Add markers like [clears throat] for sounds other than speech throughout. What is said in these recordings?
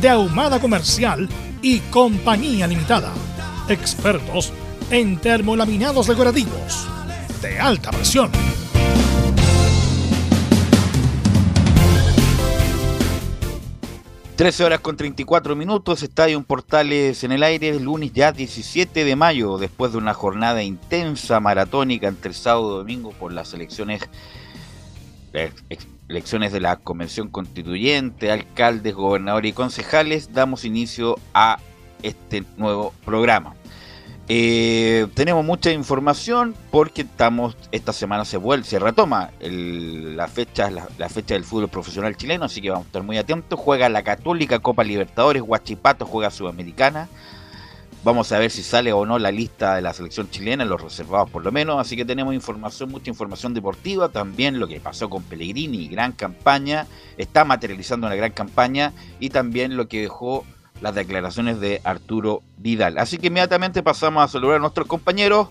de Ahumada Comercial y Compañía Limitada. Expertos en termolaminados decorativos de alta presión. 13 horas con 34 minutos, Estadio Portales en el aire, lunes ya 17 de mayo, después de una jornada intensa, maratónica entre sábado y domingo por las elecciones, elecciones de la Convención Constituyente, alcaldes, gobernadores y concejales, damos inicio a este nuevo programa. Eh, tenemos mucha información porque estamos esta semana se vuelve, se retoma la fecha la, fecha del fútbol profesional chileno, así que vamos a estar muy atentos. Juega la Católica Copa Libertadores, Huachipato juega Sudamericana. Vamos a ver si sale o no la lista de la selección chilena, los reservados por lo menos. Así que tenemos información, mucha información deportiva. También lo que pasó con Pellegrini, gran campaña. Está materializando una gran campaña. Y también lo que dejó las declaraciones de Arturo Vidal. Así que inmediatamente pasamos a saludar a nuestros compañeros.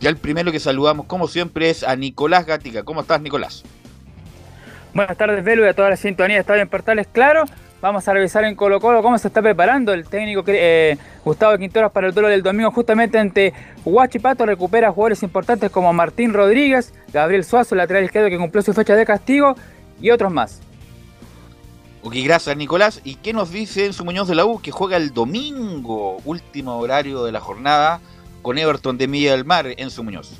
Ya el primero que saludamos, como siempre, es a Nicolás Gatica. ¿Cómo estás, Nicolás? Buenas tardes, Velo, y a toda la sintonía de Estadio en Portales. Claro, vamos a revisar en Colo Colo cómo se está preparando el técnico eh, Gustavo Quinteros para el duelo del domingo, justamente ante Huachipato. Recupera jugadores importantes como Martín Rodríguez, Gabriel Suazo, lateral izquierdo que cumplió su fecha de castigo, y otros más. Ok, gracias Nicolás. ¿Y qué nos dice Enzo Muñoz de la U que juega el domingo, último horario de la jornada, con Everton de Milla del Mar, Enzo Muñoz?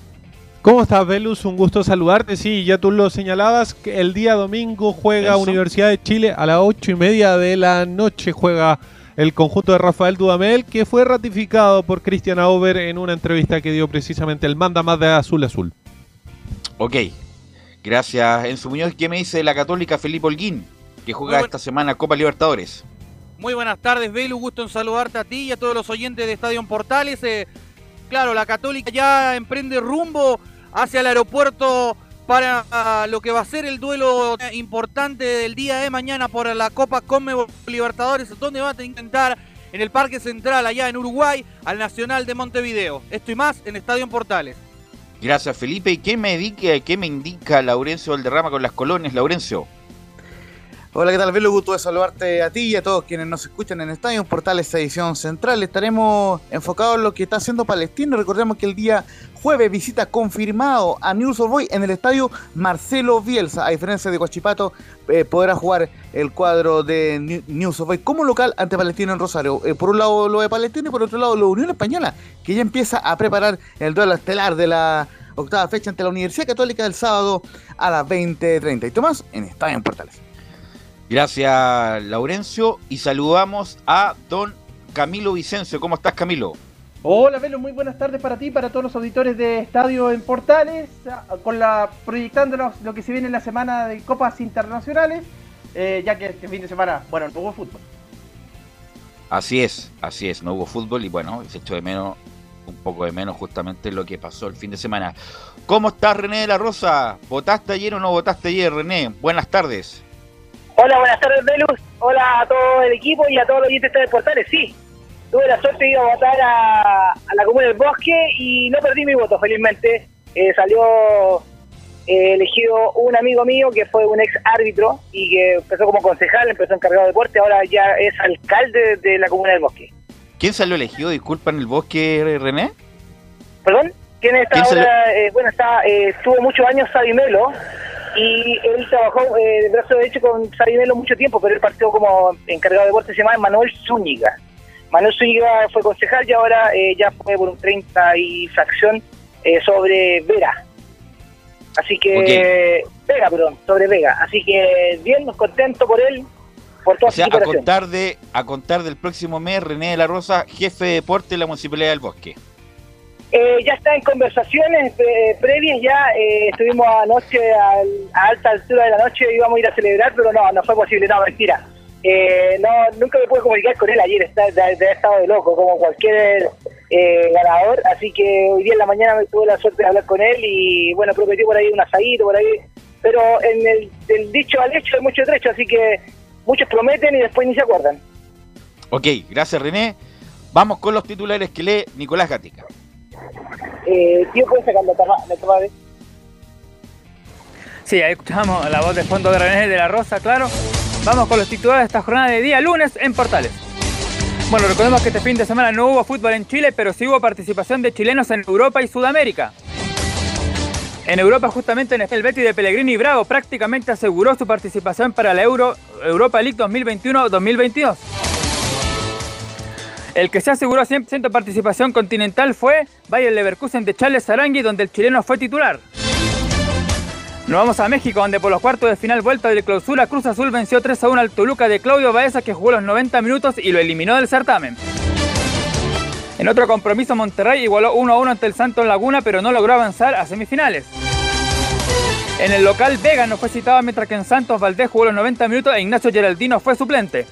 ¿Cómo estás, Velus? Un gusto saludarte. Sí, ya tú lo señalabas, que el día domingo juega Universidad de Chile a las ocho y media de la noche. Juega el conjunto de Rafael Dudamel, que fue ratificado por Cristian Auber en una entrevista que dio precisamente el manda más de Azul Azul. Ok, gracias Enzo Muñoz. ¿Qué me dice la católica Felipe Holguín? que juega esta semana Copa Libertadores. Muy buenas tardes, Belu. Gusto en saludarte a ti y a todos los oyentes de Estadio Portales. Eh, claro, la Católica ya emprende rumbo hacia el aeropuerto para ah, lo que va a ser el duelo importante del día de mañana por la Copa Conmebol Libertadores, donde va a intentar en el Parque Central, allá en Uruguay, al Nacional de Montevideo. Esto y más en Estadio Portales. Gracias, Felipe. ¿Y qué me indica, qué me indica Laurencio Valderrama con las colonias, Laurencio? Hola, ¿qué tal, Velo? Gusto de saludarte a ti y a todos quienes nos escuchan en Estadio Portales Edición Central. Estaremos enfocados en lo que está haciendo Palestino. Recordemos que el día jueves visita confirmado a News of Boy en el estadio Marcelo Bielsa. A diferencia de Guachipato, eh, podrá jugar el cuadro de News of Boy como local ante Palestino en Rosario. Eh, por un lado lo de Palestino y por otro lado de Unión Española, que ya empieza a preparar el duelo estelar de la octava fecha ante la Universidad Católica del sábado a las 20.30. Y Tomás en Estadio Portales. Gracias, Laurencio. Y saludamos a don Camilo Vicencio. ¿Cómo estás, Camilo? Hola, Velo. Muy buenas tardes para ti y para todos los auditores de Estadio en Portales. Con la proyectándonos lo que se viene en la semana de Copas Internacionales, eh, ya que este fin de semana, bueno, no hubo fútbol. Así es, así es, no hubo fútbol y bueno, se echó de menos, un poco de menos justamente lo que pasó el fin de semana. ¿Cómo estás, René de la Rosa? ¿Votaste ayer o no votaste ayer, René? Buenas tardes. Hola, buenas tardes, Velus. Hola a todo el equipo y a todos los oyentes de Portales. Sí, tuve la suerte de ir a votar a, la Comuna del Bosque y no perdí mi voto, felizmente. Eh, salió eh, elegido un amigo mío que fue un ex árbitro y que empezó como concejal, empezó encargado de deporte, ahora ya es alcalde de la Comuna del Bosque. ¿Quién salió elegido, disculpa, en el Bosque, René? ¿Perdón? ¿Quién está ahora? Eh, bueno, está, estuvo muchos años Sabimelo y él trabajó eh, de brazo derecho con Sabinelo mucho tiempo, pero él partió como encargado de deportes, se llama Manuel Zúñiga. Manuel Zúñiga fue concejal y ahora eh, ya fue por un 30 y fracción eh, sobre Vera. Así que, Vega, perdón, sobre Vega. Así que bien, contento por él, por toda o sea, a contar, de, a contar del próximo mes, René de la Rosa, jefe de deporte de la Municipalidad del Bosque. Eh, ya está en conversaciones previas, ya eh, estuvimos anoche a alta altura de la noche, íbamos a ir a celebrar, pero no, no fue posible, no, mentira. Eh, no, nunca me pude comunicar con él ayer, está, de, estado de loco, como cualquier ganador, así que hoy día en la mañana me tuve la suerte de hablar con él y bueno, prometió por ahí un asadito, por ahí, pero en el, dicho al hecho hay mucho trecho, así que muchos prometen y después ni se acuerdan. Ok, gracias René. Vamos con los titulares que lee Nicolás Gatica. Eh, tío, ¿puedes sacar la toma, la de... Sí, ahí escuchamos la voz de fondo de René de la Rosa, claro. Vamos con los titulares de esta jornada de día lunes en Portales. Bueno, recordemos que este fin de semana no hubo fútbol en Chile, pero sí hubo participación de chilenos en Europa y Sudamérica. En Europa, justamente en el Betis de Pellegrini y Bravo prácticamente aseguró su participación para la Euro Europa League 2021-2022. El que se aseguró 100% participación continental fue Bayer Leverkusen de Charles Arangui, donde el chileno fue titular. Nos vamos a México, donde por los cuartos de final vuelta de clausura, Cruz Azul venció 3 a 1 al Toluca de Claudio Baeza, que jugó los 90 minutos y lo eliminó del certamen. En otro compromiso, Monterrey igualó 1 a 1 ante el Santos Laguna, pero no logró avanzar a semifinales. En el local, Vega no fue citado mientras que en Santos Valdés jugó los 90 minutos e Ignacio Geraldino fue suplente.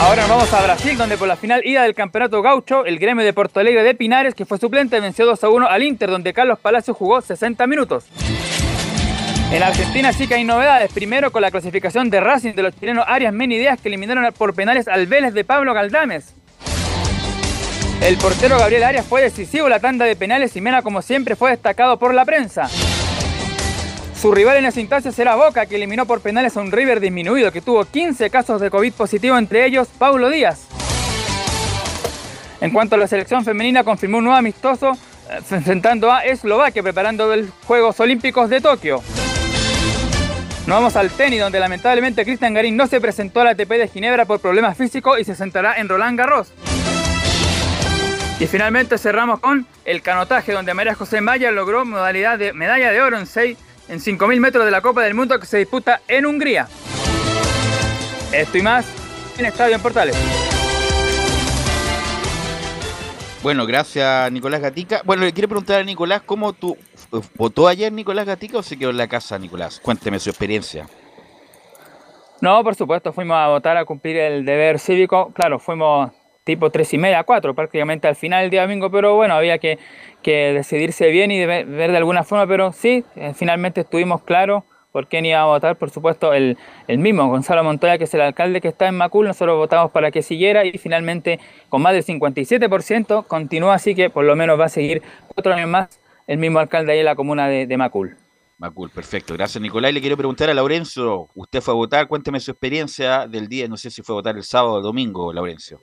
Ahora nos vamos a Brasil, donde por la final ida del Campeonato Gaucho, el gremio de Porto Alegre de Pinares, que fue suplente, venció 2 a 1 al Inter, donde Carlos Palacio jugó 60 minutos. En Argentina sí que hay novedades. Primero con la clasificación de Racing de los chilenos Arias Menideas, que eliminaron por penales al Vélez de Pablo Galdames. El portero Gabriel Arias fue decisivo en la tanda de penales y Mena, como siempre, fue destacado por la prensa. Su rival en esa instancia será Boca, que eliminó por penales a un River disminuido, que tuvo 15 casos de COVID positivo, entre ellos Paulo Díaz. En cuanto a la selección femenina, confirmó un nuevo amistoso eh, enfrentando a Eslovaquia, preparando los Juegos Olímpicos de Tokio. Nos vamos al tenis, donde lamentablemente Cristian Garín no se presentó a la ATP de Ginebra por problemas físicos y se sentará en Roland Garros. Y finalmente cerramos con el canotaje, donde María José Maya logró modalidad de medalla de oro en 6 en 5.000 metros de la Copa del Mundo que se disputa en Hungría. Esto y más en Estadio en Portales. Bueno, gracias Nicolás Gatica. Bueno, le quiero preguntar a Nicolás, ¿cómo tú votó ayer Nicolás Gatica o se quedó en la casa, Nicolás? Cuénteme su experiencia. No, por supuesto, fuimos a votar a cumplir el deber cívico. Claro, fuimos tipo tres y media, cuatro, prácticamente al final del día domingo, pero bueno, había que, decidirse bien y ver, de alguna forma, pero sí, eh, finalmente estuvimos claros por quién iba a votar, por supuesto, el, mismo, Gonzalo Montoya, que es el alcalde que está en Macul, nosotros votamos para que siguiera y finalmente con más del 57% continúa, así que por lo menos va a seguir cuatro años más el mismo alcalde ahí en la comuna de, de Macul. Macul, perfecto. Gracias, Nicolás. Y le quiero preguntar a Laurencio, usted fue a votar, cuénteme su experiencia del día, no sé si fue a votar el sábado o domingo, Laurencio.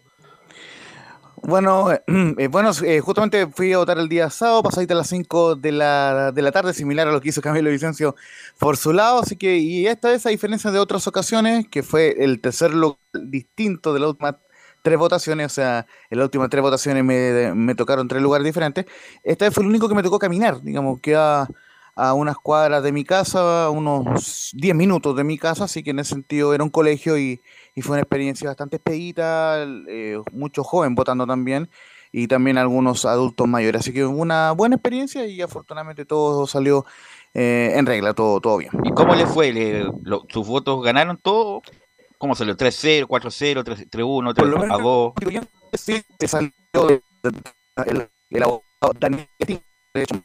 Bueno, [clears throat] eh, bueno eh, justamente fui a votar el día sábado, pasadita a las 5 de la, de la tarde, similar a lo que hizo Camilo Vicencio por su lado. Así que, y esta vez, a diferencia de otras ocasiones, que fue el tercer lugar distinto de las últimas tres votaciones, o sea, en las últimas tres votaciones me, me tocaron tres lugares diferentes. Esta vez fue el único que me tocó caminar, digamos, que a, a unas cuadras de mi casa, unos 10 minutos de mi casa, así que en ese sentido era un colegio y y fue una experiencia bastante expedita, eh, muchos jóvenes votando también y también algunos adultos mayores. Así que una buena experiencia y afortunadamente todo salió eh, en regla, todo, todo bien. ¿Y cómo le fue? ¿Le, ¿Sus votos ganaron todo? ¿Cómo salió? ¿3-0, 4-0, 3-1, 3-2? Sí, te salió el, el abogado Daniel de hecho.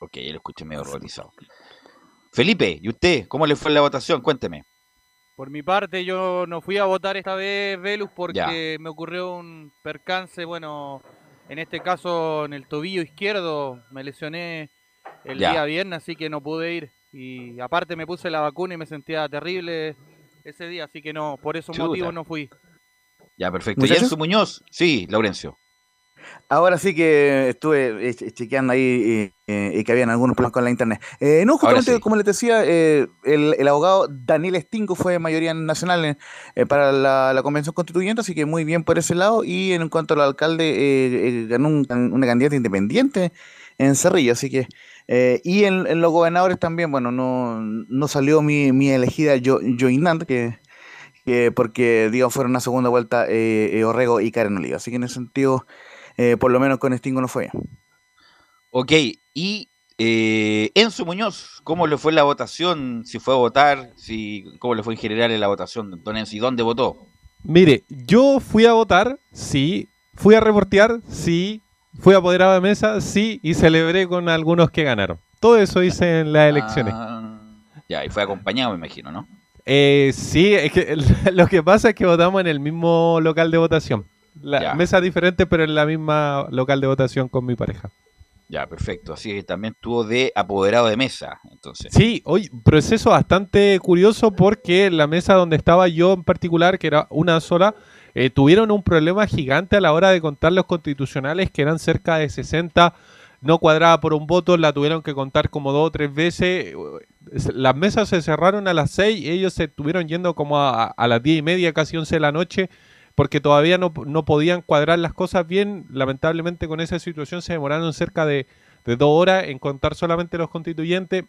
Ok, lo escuché medio organizado. Felipe, ¿y usted? ¿Cómo le fue la votación? Cuénteme. Por mi parte, yo no fui a votar esta vez, Velus, porque me ocurrió un percance, bueno, en este caso en el tobillo izquierdo, me lesioné el día viernes, así que no pude ir. Y aparte me puse la vacuna y me sentía terrible ese día, así que no, por esos motivos no fui. Ya, perfecto. ¿Y Enzo Muñoz? Sí, Laurencio. Ahora sí que estuve eh, chequeando ahí y que habían algunos problemas con la internet. no, justamente como les decía, el, abogado Daniel Stingo fue mayoría nacional para la, convención constituyente, así que muy bien por ese lado. Y en cuanto al alcalde, ganó una candidata independiente en Cerrillo, así que y en, los gobernadores también, bueno, no, no salió mi, mi elegida jo, Joinant, que porque digamos fueron una segunda vuelta eh, eh, Orrego y Karen Oliva. Así que en ese sentido, eh, por lo menos con Stingo no fue Ok, y Enzo Muñoz, ¿cómo le fue la votación? Si fue a votar, si, ¿cómo le fue en general en la votación, don Enzo? ¿Y dónde votó? Mire, yo fui a votar, sí, fui a reportear, sí, fui apoderado de mesa, sí, y celebré con algunos que ganaron. Todo eso hice en las elecciones. Ah, ya, y fue acompañado, me imagino, ¿no? Eh, sí, es que [laughs] lo que pasa es que votamos en el mismo local de votación. La mesa diferente, pero en la misma local de votación con mi pareja. Ya, perfecto. Así que también tuvo de apoderado de mesa, entonces. Sí, hoy proceso bastante curioso porque la mesa donde estaba yo en particular, que era una sola, eh, tuvieron un problema gigante a la hora de contar los constitucionales, que eran cerca de 60 no cuadraba por un voto, la tuvieron que contar como dos o tres veces. Las mesas se cerraron a las seis y ellos se estuvieron yendo como a, las diez y media, casi once de la noche, porque todavía no, podían cuadrar las cosas bien. Lamentablemente con esa situación se demoraron cerca de, dos horas en contar solamente los constituyentes.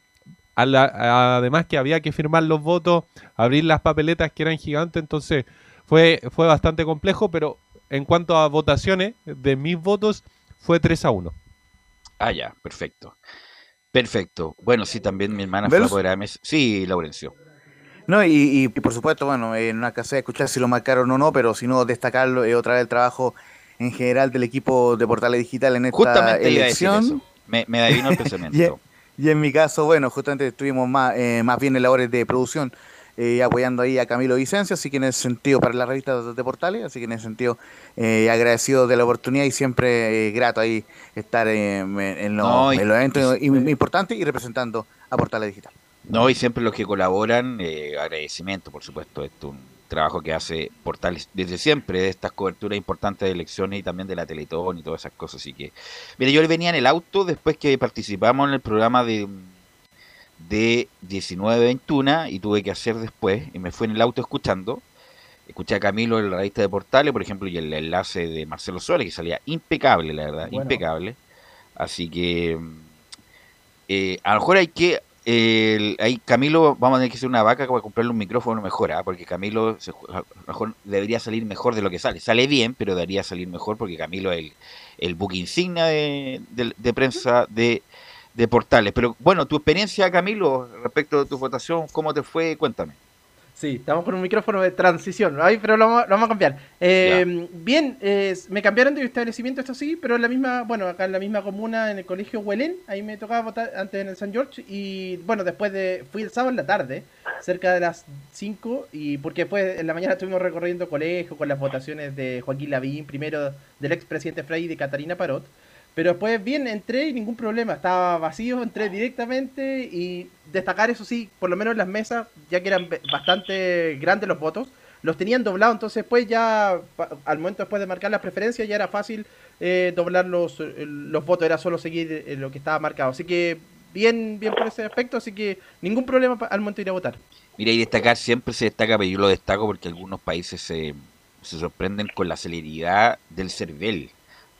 además que había que firmar los votos, abrir las papeletas que eran gigantes, entonces fue, fue bastante complejo, pero en cuanto a votaciones de mis votos, fue 3 a 1. Ah, ya, perfecto. Perfecto. Bueno, sí, también mi hermana fue apoderada Sí, Laurencio. No, y, por supuesto, bueno, en una casa de escuchar si lo marcaron o no, pero si no, destacarlo eh, otra vez el trabajo en general del equipo de Portales Digital en esta justamente elección. Me, me el [laughs] pensamiento. y, en mi caso, bueno, justamente estuvimos más, eh, más bien en labores de producción eh, apoyando ahí a Camilo Vicencio, así que en ese sentido, para la revista de Portales, así que en ese sentido, eh, agradecido de la oportunidad y siempre eh, grato ahí estar en, los eventos importantes y representando a Portales Digital. No, y siempre los que colaboran, agradecimiento, por supuesto, esto es un trabajo que hace Portales desde siempre, de estas coberturas importantes de elecciones y también de la Teletón y todas esas cosas. Así que, mire, yo venía en el auto después que participamos en el programa de de 19.21 y tuve que hacer después, y me fui en el auto escuchando. Escuché a Camilo en la revista de Portales, por ejemplo, y el enlace de Marcelo Soles, que salía impecable, la verdad, impecable. Así que eh, a lo mejor hay que. Hay Camilo, vamos a tener que hacer una vaca para comprarle un micrófono mejor, ¿ah? porque Camilo lo mejor debería salir mejor de lo que sale. Sale bien, pero debería salir mejor porque Camilo es el, el book insignia de, de prensa de de portales. Pero bueno, tu experiencia, Camilo, respecto a tu votación, ¿cómo te fue? Cuéntame. Sí, estamos con un micrófono de transición, Ay, pero lo vamos, a cambiar. Eh, bien, me cambiaron de establecimiento, esto sí, pero en la misma, bueno, acá en la misma comuna, en el colegio Huelén, ahí me tocaba votar antes en el San George y bueno, después de, fui el sábado en la tarde, cerca de las 5, y porque después en la mañana estuvimos recorriendo colegio con las votaciones de Joaquín Lavín, primero del expresidente Frey y de Catarina Parot. Pero después bien entré y ningún problema, estaba vacío, entré directamente y destacar eso sí, por lo menos las mesas, ya que eran bastante grandes los votos, los tenían doblados, entonces pues ya al momento después de marcar las preferencias ya era fácil eh, doblar los, los votos, era solo seguir eh, lo que estaba marcado. Así que bien, bien por ese aspecto, así que ningún problema al momento de ir a votar. Mira, y destacar siempre se destaca, pero yo lo destaco porque algunos países se, se sorprenden con la celeridad del CERVEL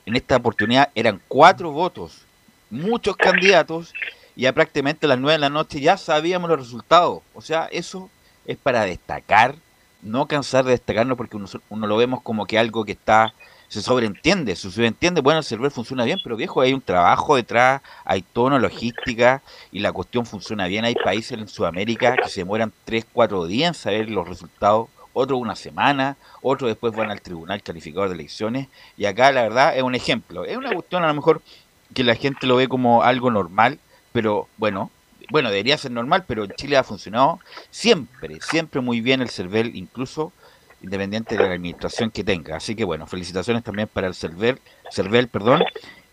en esta oportunidad eran cuatro votos, muchos candidatos, y ya prácticamente a las nueve de la noche ya sabíamos los resultados. O sea, eso es para destacar, no cansar de destacarnos porque uno, lo vemos como que algo que está, se sobreentiende, se sobreentiende, bueno, el server funciona bien, pero viejo, hay un trabajo detrás, hay tono, logística, y la cuestión funciona bien. Hay países en Sudamérica que se demoran tres, cuatro días en saber los resultados otro una semana, otro después van al tribunal calificador de elecciones, y acá la verdad es un ejemplo, es una cuestión a lo mejor que la gente lo ve como algo normal, pero bueno, bueno, debería ser normal, pero en Chile ha funcionado siempre, siempre muy bien el CERVEL, incluso independiente de la administración que tenga. Así que bueno, felicitaciones también para el CERVEL, CERVEL perdón,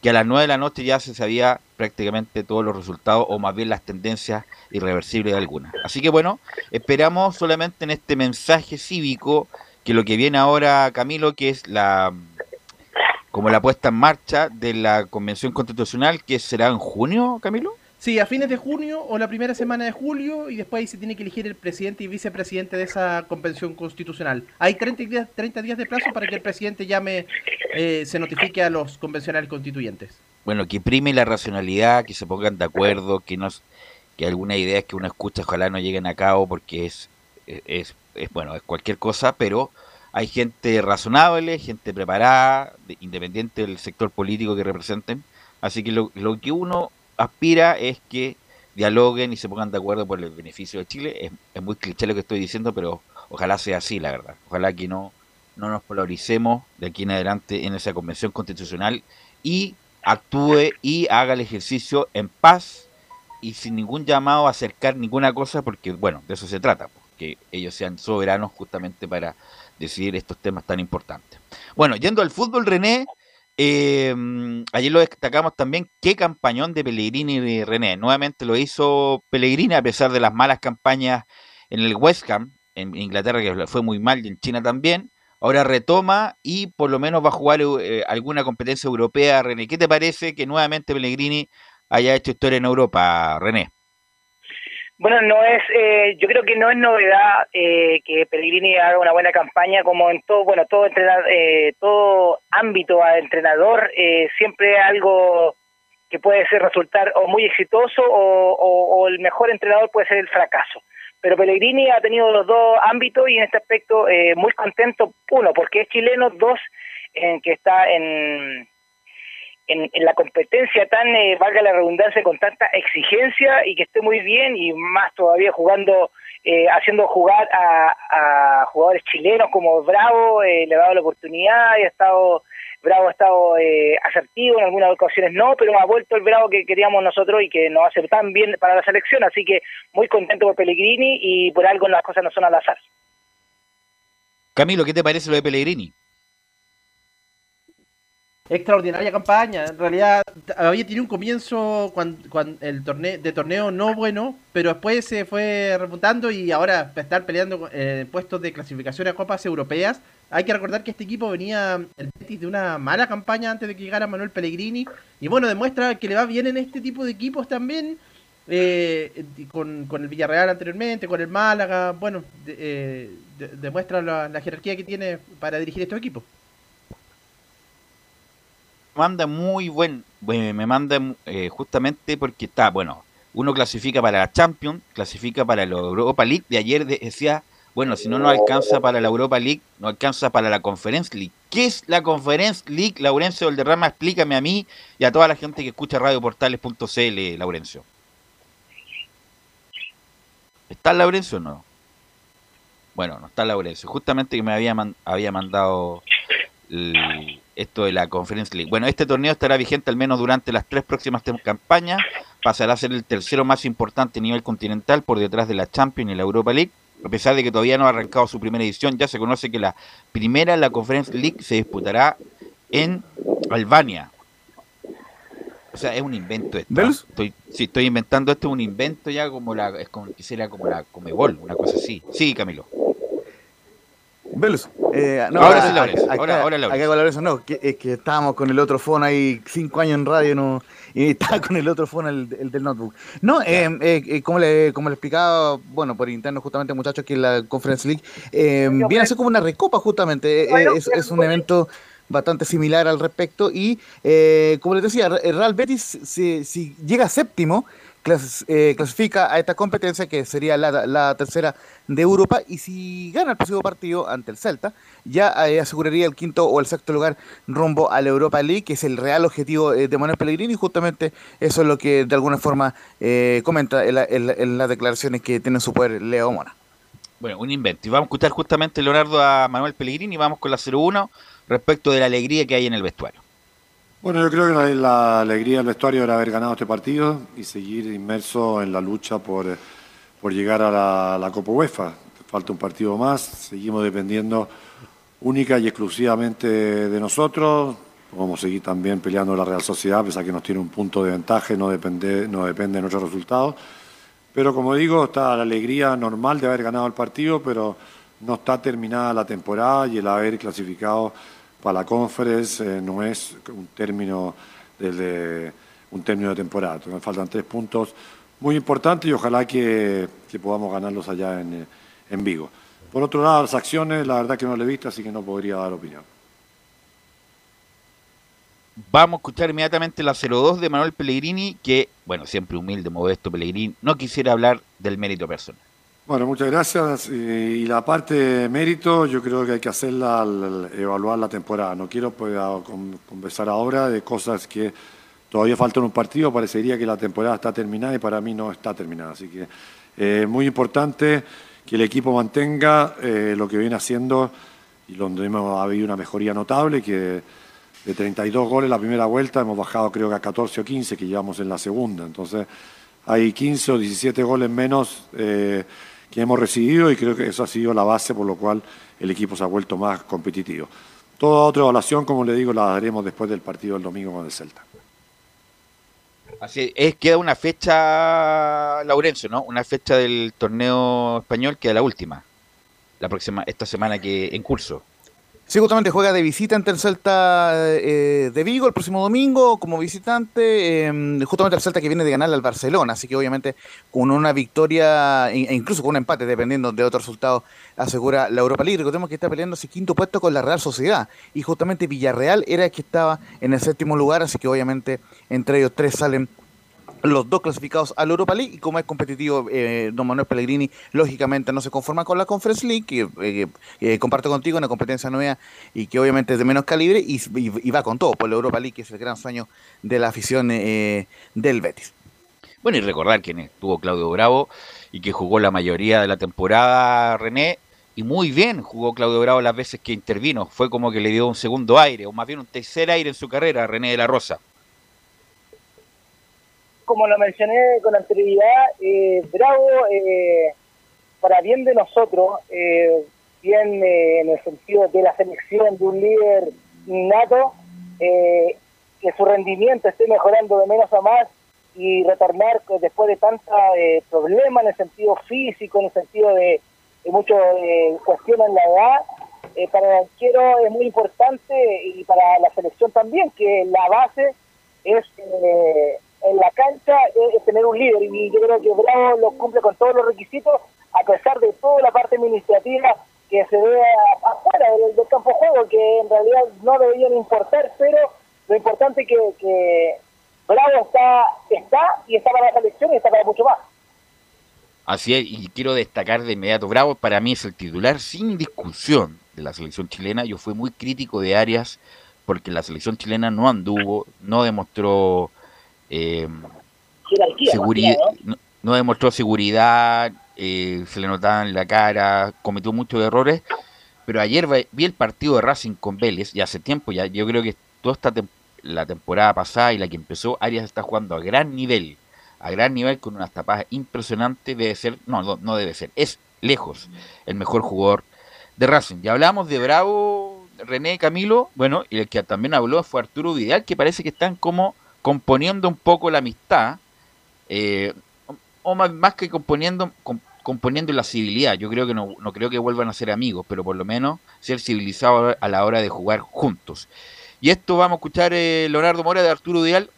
que a las 9 de la noche ya se sabía prácticamente todos los resultados o más bien las tendencias irreversibles de algunas. Así que bueno, esperamos solamente en este mensaje cívico que lo que viene ahora, Camilo, que es la como la puesta en marcha de la Convención Constitucional que será en junio, Camilo. Sí, a fines de junio o la primera semana de julio y después ahí se tiene que elegir el presidente y vicepresidente de esa convención constitucional. Hay 30 días, 30 días de plazo para que el presidente llame, eh, se notifique a los convencionales constituyentes. Bueno, que prime la racionalidad, que se pongan de acuerdo, que nos, que algunas ideas que uno escucha ojalá no lleguen a cabo porque es, es, es bueno, es cualquier cosa, pero hay gente razonable, gente preparada, independiente del sector político que representen. Así que lo, lo que uno aspira es que dialoguen y se pongan de acuerdo por el beneficio de Chile. Es, muy cliché lo que estoy diciendo, pero ojalá sea así, la verdad. Ojalá que no, no nos polaricemos de aquí en adelante en esa convención constitucional y actúe y haga el ejercicio en paz y sin ningún llamado a acercar ninguna cosa, porque, bueno, de eso se trata, que ellos sean soberanos justamente para decidir estos temas tan importantes. Bueno, yendo al fútbol, René, eh, ayer lo destacamos también, qué campañón de Pellegrini y René. Nuevamente lo hizo Pellegrini a pesar de las malas campañas en el West Ham, en Inglaterra que fue muy mal y en China también. Ahora retoma y por lo menos va a jugar eh, alguna competencia europea, René. ¿Qué te parece que nuevamente Pellegrini haya hecho historia en Europa, René? Bueno, no es, eh, yo creo que no es novedad eh, que Pellegrini haga una buena campaña, como en todo, bueno, todo entrenador, eh, todo ámbito a entrenador, eh, siempre algo que puede ser resultar o muy exitoso o, el mejor entrenador puede ser el fracaso. Pero Pellegrini ha tenido los dos ámbitos y en este aspecto eh, muy contento, uno, porque es chileno, dos, en que está en en, la competencia tan, eh, valga la redundancia, con tanta exigencia y que esté muy bien y más todavía jugando, eh, haciendo jugar a, jugadores chilenos como Bravo, eh, le ha dado la oportunidad y ha estado, Bravo ha estado eh, asertivo, en algunas ocasiones no, pero ha vuelto el Bravo que queríamos nosotros y que nos hace tan bien para la selección, así que muy contento por Pellegrini y por algo las cosas no son al azar. Camilo, ¿qué te parece lo de Pellegrini? Extraordinaria campaña. En realidad había tenido un comienzo cuando, el torneo de torneo no bueno, pero después se fue repuntando y ahora estar peleando eh, puestos de clasificación a copas europeas. Hay que recordar que este equipo venía el Betis de una mala campaña antes de que llegara Manuel Pellegrini y bueno, demuestra que le va bien en este tipo de equipos también. Eh, con, con, el Villarreal anteriormente, con el Málaga, bueno, eh, demuestra la jerarquía que tiene para dirigir estos equipos manda muy buen, me manda eh, justamente porque está, bueno, uno clasifica para la Champions, clasifica para la Europa League, de ayer decía, bueno, si no nos alcanza para la Europa League, no alcanza para la Conference League. ¿Qué es la Conference League, Laurencio Valderrama? Explícame a mí y a toda la gente que escucha radioportales.cl, Laurencio. ¿Está Laurencio o no? Bueno, no está Laurencio. Justamente que me había, había mandado esto de la Conference League. Bueno, este torneo estará vigente al menos durante las tres próximas campañas. Pasará a ser el tercero más importante a nivel continental por detrás de la Champions y la Europa League. A pesar de que todavía no ha arrancado su primera edición, ya se conoce que la primera, la Conference League, se disputará en Albania. O sea, es un invento esto. Estoy, sí, estoy inventando esto, es un invento ya como la, es como, sería como la Comebol, una cosa así. Sí, Camilo. Velus. Eh, no, ahora, sí la ahora, ahora la Acá no, que, es que estábamos con el otro phone ahí cinco años en radio no, y [laughs] estaba con el otro phone, el, el del notebook. No, eh, eh, eh, como, le, como le explicaba, bueno, por interno justamente muchachos aquí en la Conference League, viene a ser como una recopa justamente, es, es, un evento bastante similar al respecto y como les decía, el Real Betis si, si llega séptimo, eh, clasifica a esta competencia que sería la, tercera de Europa y si gana el próximo partido ante el Celta ya eh, aseguraría el quinto o el sexto lugar rumbo a la Europa League que es el real objetivo eh, de Manuel Pellegrini y justamente eso es lo que de alguna forma comenta en, las declaraciones que tiene en su poder Leo Mona. Bueno, un invento. Y vamos a escuchar justamente, Leonardo, a Manuel Pellegrini y vamos con la 0-1 respecto de la alegría que hay en el vestuario. Bueno, yo creo que la, alegría del vestuario era haber ganado este partido y seguir inmerso en la lucha por, por llegar a la, Copa UEFA. Falta un partido más, seguimos dependiendo única y exclusivamente de nosotros. Vamos a seguir también peleando la Real Sociedad, pese a que nos tiene un punto de ventaja no depende, no depende de nuestros resultados. Pero como digo, está la alegría normal de haber ganado el partido, pero no está terminada la temporada y el haber clasificado para la conference eh, no es un término de, un término de temporada. Nos faltan tres puntos muy importantes y ojalá que, podamos ganarlos allá en, en Vigo. Por otro lado, las acciones, la verdad que no le he visto, así que no podría dar opinión. Vamos a escuchar inmediatamente la 02 de Manuel Pellegrini, que, bueno, siempre humilde, modesto Pellegrini, no quisiera hablar del mérito personal. Bueno, muchas gracias. Y la parte de mérito, yo creo que hay que hacerla al evaluar la temporada. No quiero pues, conversar ahora de cosas que todavía faltan un partido. Parecería que la temporada está terminada y para mí no está terminada. Así que es eh, muy importante que el equipo mantenga eh, lo que viene haciendo y donde hemos habido una mejoría notable, que de 32 goles la primera vuelta, hemos bajado creo que a 14 o 15 que llevamos en la segunda. Entonces hay 15 o 17 goles menos eh, que hemos recibido y creo que eso ha sido la base por lo cual el equipo se ha vuelto más competitivo. Toda otra evaluación, como le digo, la daremos después del partido del domingo con el Celta. Así es, queda una fecha, Laurencio, ¿no? Una fecha del torneo español que es la última, la próxima, esta semana que en curso. Sí, justamente juega de visita ante el Celta eh, de Vigo el próximo domingo como visitante, em, justamente el Celta que viene de ganarle al Barcelona, así que obviamente con una victoria e incluso con un empate, dependiendo de otro resultado, asegura la Europa League. Recordemos que está peleando ese quinto puesto con la Real Sociedad y justamente Villarreal era el que estaba en el séptimo lugar, así que obviamente entre ellos tres salen los dos clasificados a la Europa League. Y como es competitivo eh, don Manuel Pellegrini lógicamente no se conforma con la Conference League que eh, comparte contigo una competencia nueva y que obviamente es de menos calibre y, va con todo por la Europa League que es el gran sueño de la afición eh, del Betis. Bueno y recordar que estuvo Claudio Bravo y que jugó la mayoría de la temporada René y muy bien jugó Claudio Bravo las veces que intervino. Fue como que le dio un segundo aire o más bien un tercer aire en su carrera René de la Rosa como lo mencioné con anterioridad, eh, Bravo, eh, para bien de nosotros, eh, bien en el sentido de la selección de un líder innato, que su rendimiento esté mejorando de menos a más y retornar después de tanta problema en el sentido físico, en el sentido de, de muchas cuestiones en la edad, para el arquero es muy importante y para la selección también, que la base es en la cancha es, tener un líder y yo creo que Bravo lo cumple con todos los requisitos a pesar de toda la parte administrativa que se ve afuera del, campo de juego que en realidad no deberían importar pero lo importante que, que Bravo está está y está para la selección y está para mucho más Así es, y quiero destacar de inmediato, Bravo para mí es el titular sin discusión de la selección chilena. Yo fui muy crítico de Arias porque la selección chilena no anduvo, no demostró eh, seguridad, ¿no? demostró seguridad, eh, se le notaba en la cara, cometió muchos errores, pero ayer vi el partido de Racing con Vélez, y hace tiempo ya, yo creo que toda esta la temporada pasada y la que empezó, Arias está jugando a gran nivel, a gran nivel con unas tapadas impresionantes, debe ser, no, no, no debe ser, es lejos el mejor jugador de Racing. Ya hablamos de Bravo, René Camilo, bueno, y el que también habló fue Arturo Vidal, que parece que están como componiendo un poco la amistad, eh, o más, que componiendo, componiendo la civilidad. Yo creo que no, no, creo que vuelvan a ser amigos, pero por lo menos ser civilizados a la hora de jugar juntos. Y esto vamos a escuchar eh, Leonardo Mora de Arturo Vidal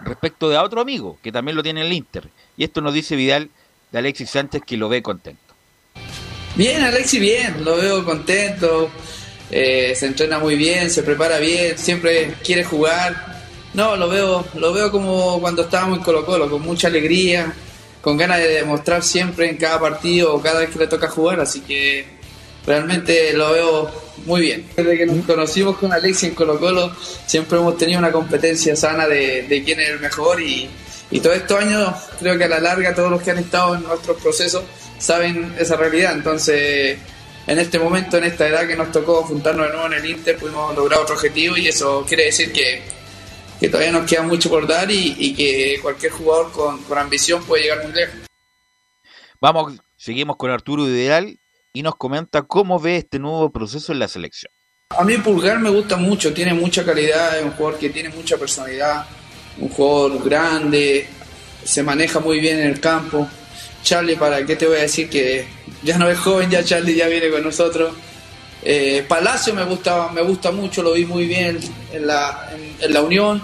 respecto de otro amigo que también lo tiene en el Inter. Y esto nos dice Vidal de Alexis Sánchez que lo ve contento. Bien, Alexis, bien, lo veo contento. Eh, se entrena muy bien, se prepara bien, siempre quiere jugar. No, lo veo, lo veo como cuando estábamos en Colo Colo, con mucha alegría, con ganas de demostrar siempre en cada partido o cada vez que le toca jugar, así que realmente lo veo muy bien. Desde que nos conocimos con Alexis en Colo Colo, siempre hemos tenido una competencia sana de, quién es el mejor y, y todos estos años creo que a la larga todos los que han estado en nuestros procesos saben esa realidad, entonces en este momento, en esta edad que nos tocó juntarnos de nuevo en el Inter, pudimos lograr otro objetivo y eso quiere decir que que todavía nos queda mucho por dar y, que cualquier jugador con, ambición puede llegar muy lejos. Vamos, seguimos con Arturo Ideal y nos comenta cómo ve este nuevo proceso en la selección. A mí Pulgar me gusta mucho, tiene mucha calidad, es un jugador que tiene mucha personalidad, un jugador grande, se maneja muy bien en el campo. Charlie, ¿para qué te voy a decir que ya no es joven, ya Charlie ya viene con nosotros? Eh, Palacio me gusta, me gusta mucho, lo vi muy bien en la, en, la Unión,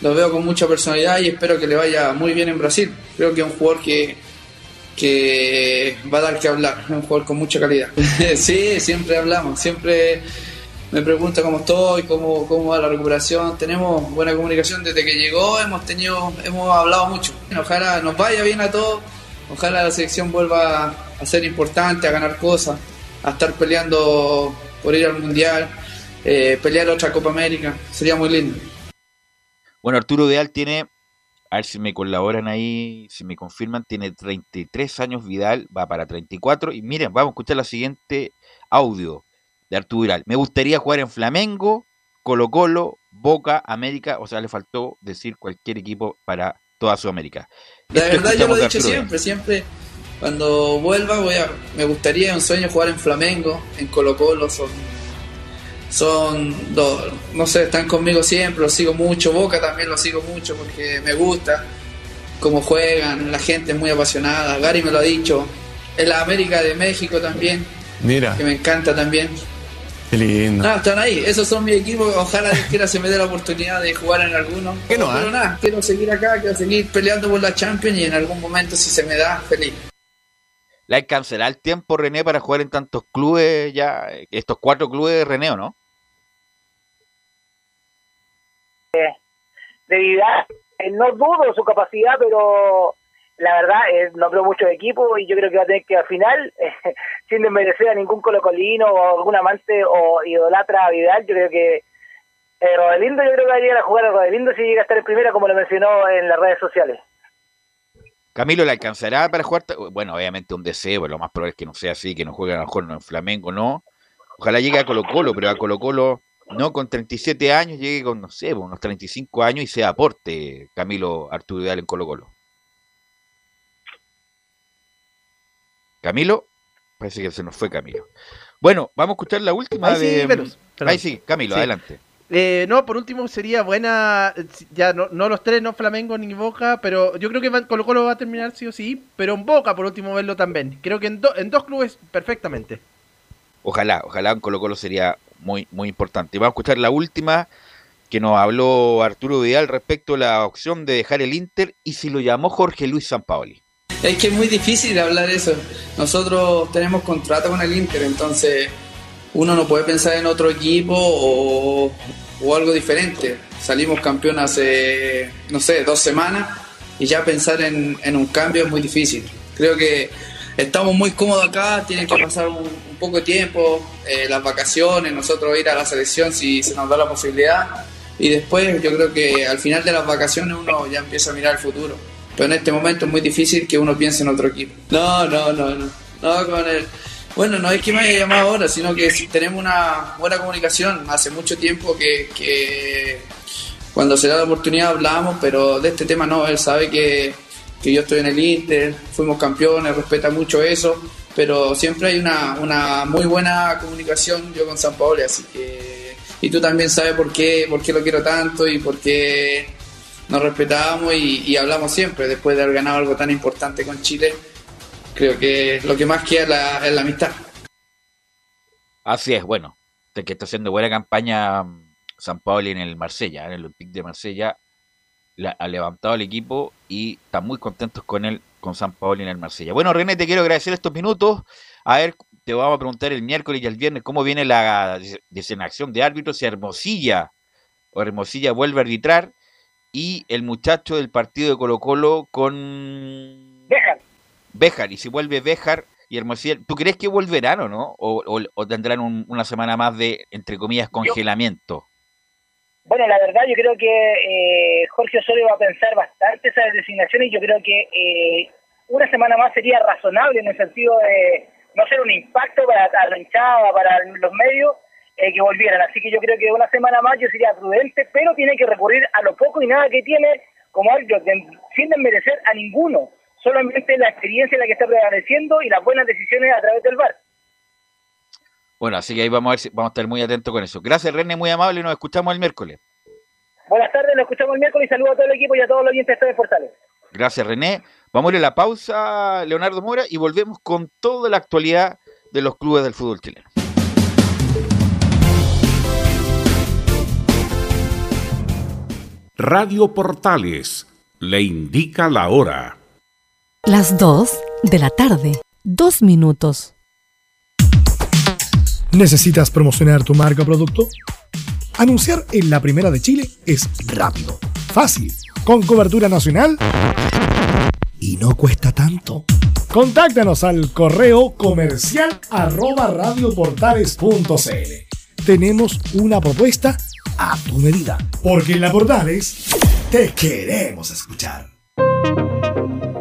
lo veo con mucha personalidad y espero que le vaya muy bien en Brasil. Creo que es un jugador que, que va a dar que hablar, es un jugador con mucha calidad. [laughs] sí, siempre hablamos, siempre me pregunta cómo estoy, cómo, cómo va la recuperación. Tenemos buena comunicación desde que llegó, hemos tenido, hemos hablado mucho. Ojalá nos vaya bien a todos, ojalá la selección vuelva a ser importante, a ganar cosas a estar peleando por ir al Mundial, eh, pelear otra Copa América. Sería muy lindo. Bueno, Arturo Vidal tiene, a ver si me colaboran ahí, si me confirman, tiene 33 años Vidal, va para 34. Y miren, vamos a escuchar la siguiente audio de Arturo Vidal. Me gustaría jugar en Flamengo, Colo Colo, Boca, América, o sea, le faltó decir cualquier equipo para toda Sudamérica. La verdad yo lo he dicho siempre, siempre cuando vuelva voy a, me gustaría un sueño jugar en Flamengo, en Colo Colo, son, son no sé, están conmigo siempre, los sigo mucho, Boca también lo sigo mucho porque me gusta cómo juegan, la gente es muy apasionada, Gary me lo ha dicho, en la América de México también, Mira. que me encanta también. Qué lindo. Están ahí, esos son mis equipos, ojalá quiera se me dé la oportunidad de jugar en alguno. ¿Qué no, Pero ah? nada, quiero seguir acá, quiero seguir peleando por la Champions y en algún momento si se me da, feliz. ¿Le alcanzará el tiempo, René, para jugar en tantos clubes ya? Estos cuatro clubes, René, ¿o no? de Vidal, eh, no dudo su capacidad, pero la verdad eh, no creo mucho de equipo y yo creo que va a tener que al final, eh, [laughs] sin desmerecer a ningún colocolino o algún amante o idolatra a Vidal, yo creo que eh, Rodelindo, yo creo que va a llegar a jugar a Rodelindo si llega a estar en primera, como lo mencionó en las redes sociales. Camilo, ¿le alcanzará para jugar? Bueno, obviamente un deseo, pero lo más probable es que no sea así, que no juegue a lo mejor en Flamengo, no. Ojalá llegue a Colo Colo, pero a Colo Colo no con 37 años, llegue con, no sé, unos 35 años y sea aporte Camilo Arturo Vidal en Colo Colo. Camilo, parece que se nos fue Camilo. Bueno, vamos a escuchar la última Ahí sí, de... Perdón. Ahí sí, Camilo, Sí. adelante. Eh, no, por último sería buena, eh, ya no, no los tres, no Flamengo ni Boca, pero yo creo que van- Colo Colo va a terminar sí o sí, pero en Boca por último verlo también. Creo que en, do- en dos clubes perfectamente. Ojalá, ojalá en Colo Colo sería muy, muy importante. Y vamos a escuchar la última que nos habló Arturo Vidal respecto a la opción de dejar el Inter y si lo llamó Jorge Luis Sampaoli. Es que es muy difícil hablar eso. Nosotros tenemos contrato con el Inter, entonces uno no puede pensar en otro equipo o, o algo diferente. Salimos campeón hace, no sé, dos semanas y ya pensar en, en un cambio es muy difícil. Creo que estamos muy cómodos acá, tiene que pasar un, poco de tiempo, eh, las vacaciones, nosotros ir a la selección si se nos da la posibilidad. Y después yo creo que al final de las vacaciones uno ya empieza a mirar el futuro. Pero en este momento es muy difícil que uno piense en otro equipo. No, no, no, no. No, con el... Bueno, no es que me haya llamado ahora, sino que tenemos una buena comunicación. Hace mucho tiempo que, cuando se da la oportunidad hablamos, pero de este tema no. Él sabe que, que yo estoy en el Inter, fuimos campeones, respeta mucho eso, pero siempre hay una, una muy buena comunicación yo con San Paolo, así que... Y tú también sabes por qué, por qué lo quiero tanto y por qué nos respetamos y, y hablamos siempre después de haber ganado algo tan importante con Chile. Creo que lo que más queda es la, es la amistad. Así es, bueno, de que está haciendo buena campaña mm, San Paoli en el Marsella, en el Olympique de Marsella, la- ha levantado el equipo y están muy contentos con él, con San Paoli en el Marsella. Bueno, René, te quiero agradecer estos minutos. A ver, te vamos a preguntar el miércoles y el viernes cómo viene la des- designación de árbitros, si Hermosilla o Hermosilla vuelve a arbitrar y el muchacho del partido de Colo Colo con Dejan. Béjar, y si vuelve Béjar y Hermosilla, ¿tú crees que volverán o no? ¿O, o- o tendrán un- una semana más de, entre comillas, congelamiento? Bueno, la verdad yo creo que eh, Jorge Osorio va a pensar bastante esas designaciones y yo creo que eh, una semana más sería razonable en el sentido de no ser un impacto para la hinchada, para los medios, eh, que volvieran. Así que yo creo que una semana más yo sería prudente, pero tiene que recurrir a lo poco y nada que tiene como árbitro, sin desmerecer a ninguno, solamente la experiencia es la que está prevaleciendo y las buenas decisiones a través del VAR. Bueno, así que ahí vamos a ver si, vamos a estar muy atentos con eso. Gracias, René, muy amable, nos escuchamos el miércoles. Buenas tardes, nos escuchamos el miércoles y saludo a todo el equipo y a todos los oyentes de Portales. Gracias, René. Vamos a ir a la pausa, Leonardo Mora, y volvemos con toda la actualidad de los clubes del fútbol chileno. Radio Portales le indica la hora. Las 2 de la tarde, 2 minutos. ¿Necesitas promocionar tu marca o producto? Anunciar en la primera de Chile es rápido, fácil, con cobertura nacional y no cuesta tanto. Contáctanos al correo comercial arroba radioportales.cl. Tenemos una propuesta a tu medida, porque en la Portales te queremos escuchar.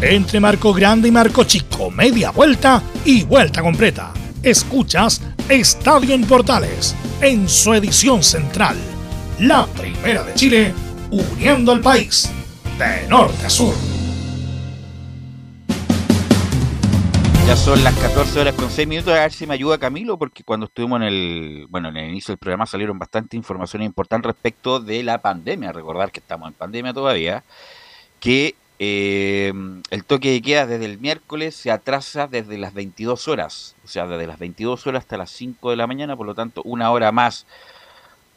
Entre Marco Grande y Marco Chico, media vuelta y vuelta completa. Escuchas Estadio en Portales en su edición central. La primera de Chile, uniendo al país de norte a sur. Ya son las 14 horas con 6 minutos. A ver si me ayuda Camilo, porque cuando estuvimos en el, bueno, en el inicio del programa salieron bastante información importante respecto de la pandemia. Recordar que estamos en pandemia todavía, que eh, el toque de queda desde el miércoles se atrasa desde las 22 horas, o sea, desde las 22 horas hasta las 5 de la mañana, por lo tanto, una hora más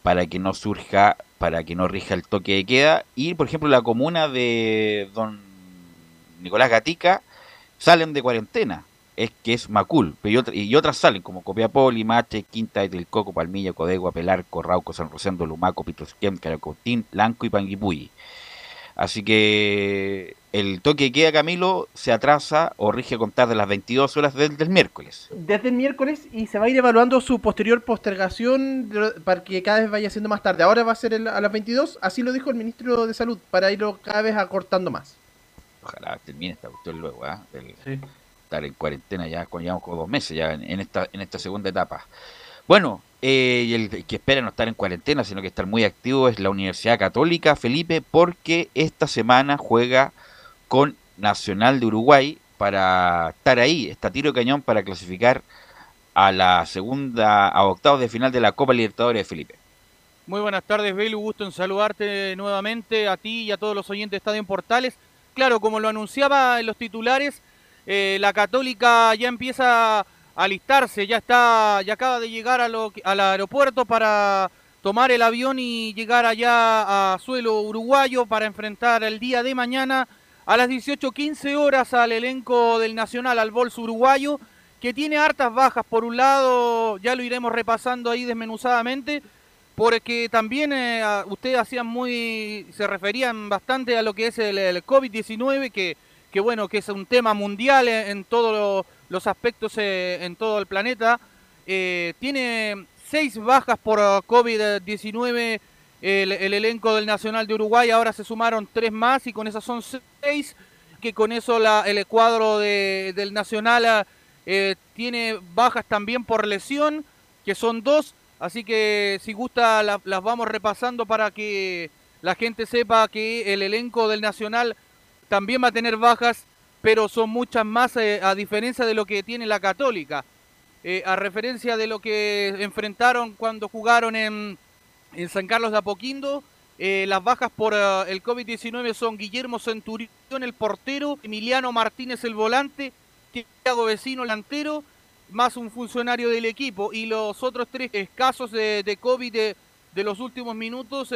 para que no surja, para que no rija el toque de queda. Y, por ejemplo, la comuna de don Nicolás Gatica salen de cuarentena es que es Macul, pero y, otra- y otras salen como Copiapó, Limache, Quinta Coco, Palmilla, Codegua, Pelarco, Rauco, San Rosendo, Lumaco, Pitrosquem, Caracotín, Lanco y Panguipulli. Así que el toque de queda, Camilo, se atrasa o rige a contar de las 22 horas del, del miércoles. Desde el miércoles y se va a ir evaluando su posterior postergación para que cada vez vaya siendo más tarde. Ahora va a ser el- a las 22, así lo dijo el ministro de Salud, para irlo cada vez acortando más. Ojalá termine esta cuestión luego, ¿ah? Del- estar en cuarentena ya, con, llevamos como dos meses ya en, en esta, en esta segunda etapa. Bueno, eh, y el que espera no estar en cuarentena, sino que estar muy activo es la Universidad Católica, Felipe, porque esta semana juega con Nacional de Uruguay para estar ahí, está tiro cañón para clasificar a la segunda, a octavos de final de la Copa Libertadores de Felipe. Muy buenas tardes, Belu. Gusto en saludarte nuevamente a ti y a todos los oyentes de Estadio en Portales. Claro, como lo anunciaba en los titulares, eh, la Católica ya empieza alistarse, ya está, ya acaba de llegar a lo, al aeropuerto para tomar el avión y llegar allá a suelo uruguayo para enfrentar el día de mañana a las 18.15 horas al elenco del Nacional, al bolso uruguayo, que tiene hartas bajas. Por un lado, ya lo iremos repasando ahí desmenuzadamente, porque también eh, ustedes hacían muy, se referían bastante a lo que es el, el COVID-19, que, que bueno, que es un tema mundial en, en todos los aspectos eh, en todo el planeta. Eh, tiene seis bajas por COVID-19 el, el, elenco del Nacional de Uruguay, ahora se sumaron tres más y con esas son seis, que con eso la, el cuadro de, del Nacional eh, tiene bajas también por lesión, que son dos, Así que si gusta la, las vamos repasando para que la gente sepa que el elenco del Nacional también va a tener bajas, pero son muchas más eh, a diferencia de lo que tiene la Católica. Eh, a referencia de lo que enfrentaron cuando jugaron en, en San Carlos de Apoquindo, eh, las bajas por el COVID-19 son Guillermo Centurión, el portero, Emiliano Martínez, el volante, Tiago Vecino, el delantero, más un funcionario del equipo y los otros tres casos de, COVID de, de, los últimos minutos,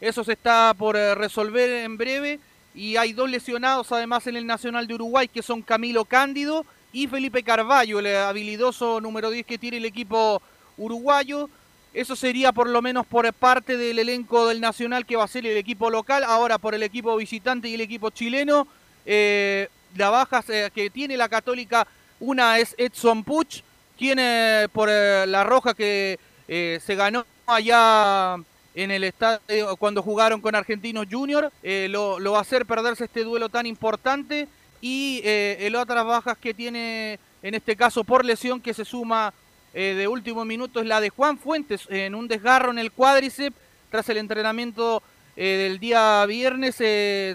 eso se está por resolver en breve y hay dos lesionados además en el Nacional de Uruguay que son Camilo Cándido y Felipe Carballo, el habilidoso número 10 que tiene el equipo uruguayo. Eso sería por lo menos por parte del elenco del Nacional que va a ser el equipo local. Ahora por el equipo visitante y el equipo chileno, eh, la baja eh, que tiene la Católica una es Edson Puch, quien eh, por eh, la roja que eh, se ganó allá en el estadio cuando jugaron con Argentinos Junior, eh, lo, va a hacer perderse este duelo tan importante. Y el otras bajas que tiene en este caso por lesión que se suma de último minuto es la de Juan Fuentes en un desgarro en el cuádriceps tras el entrenamiento del día viernes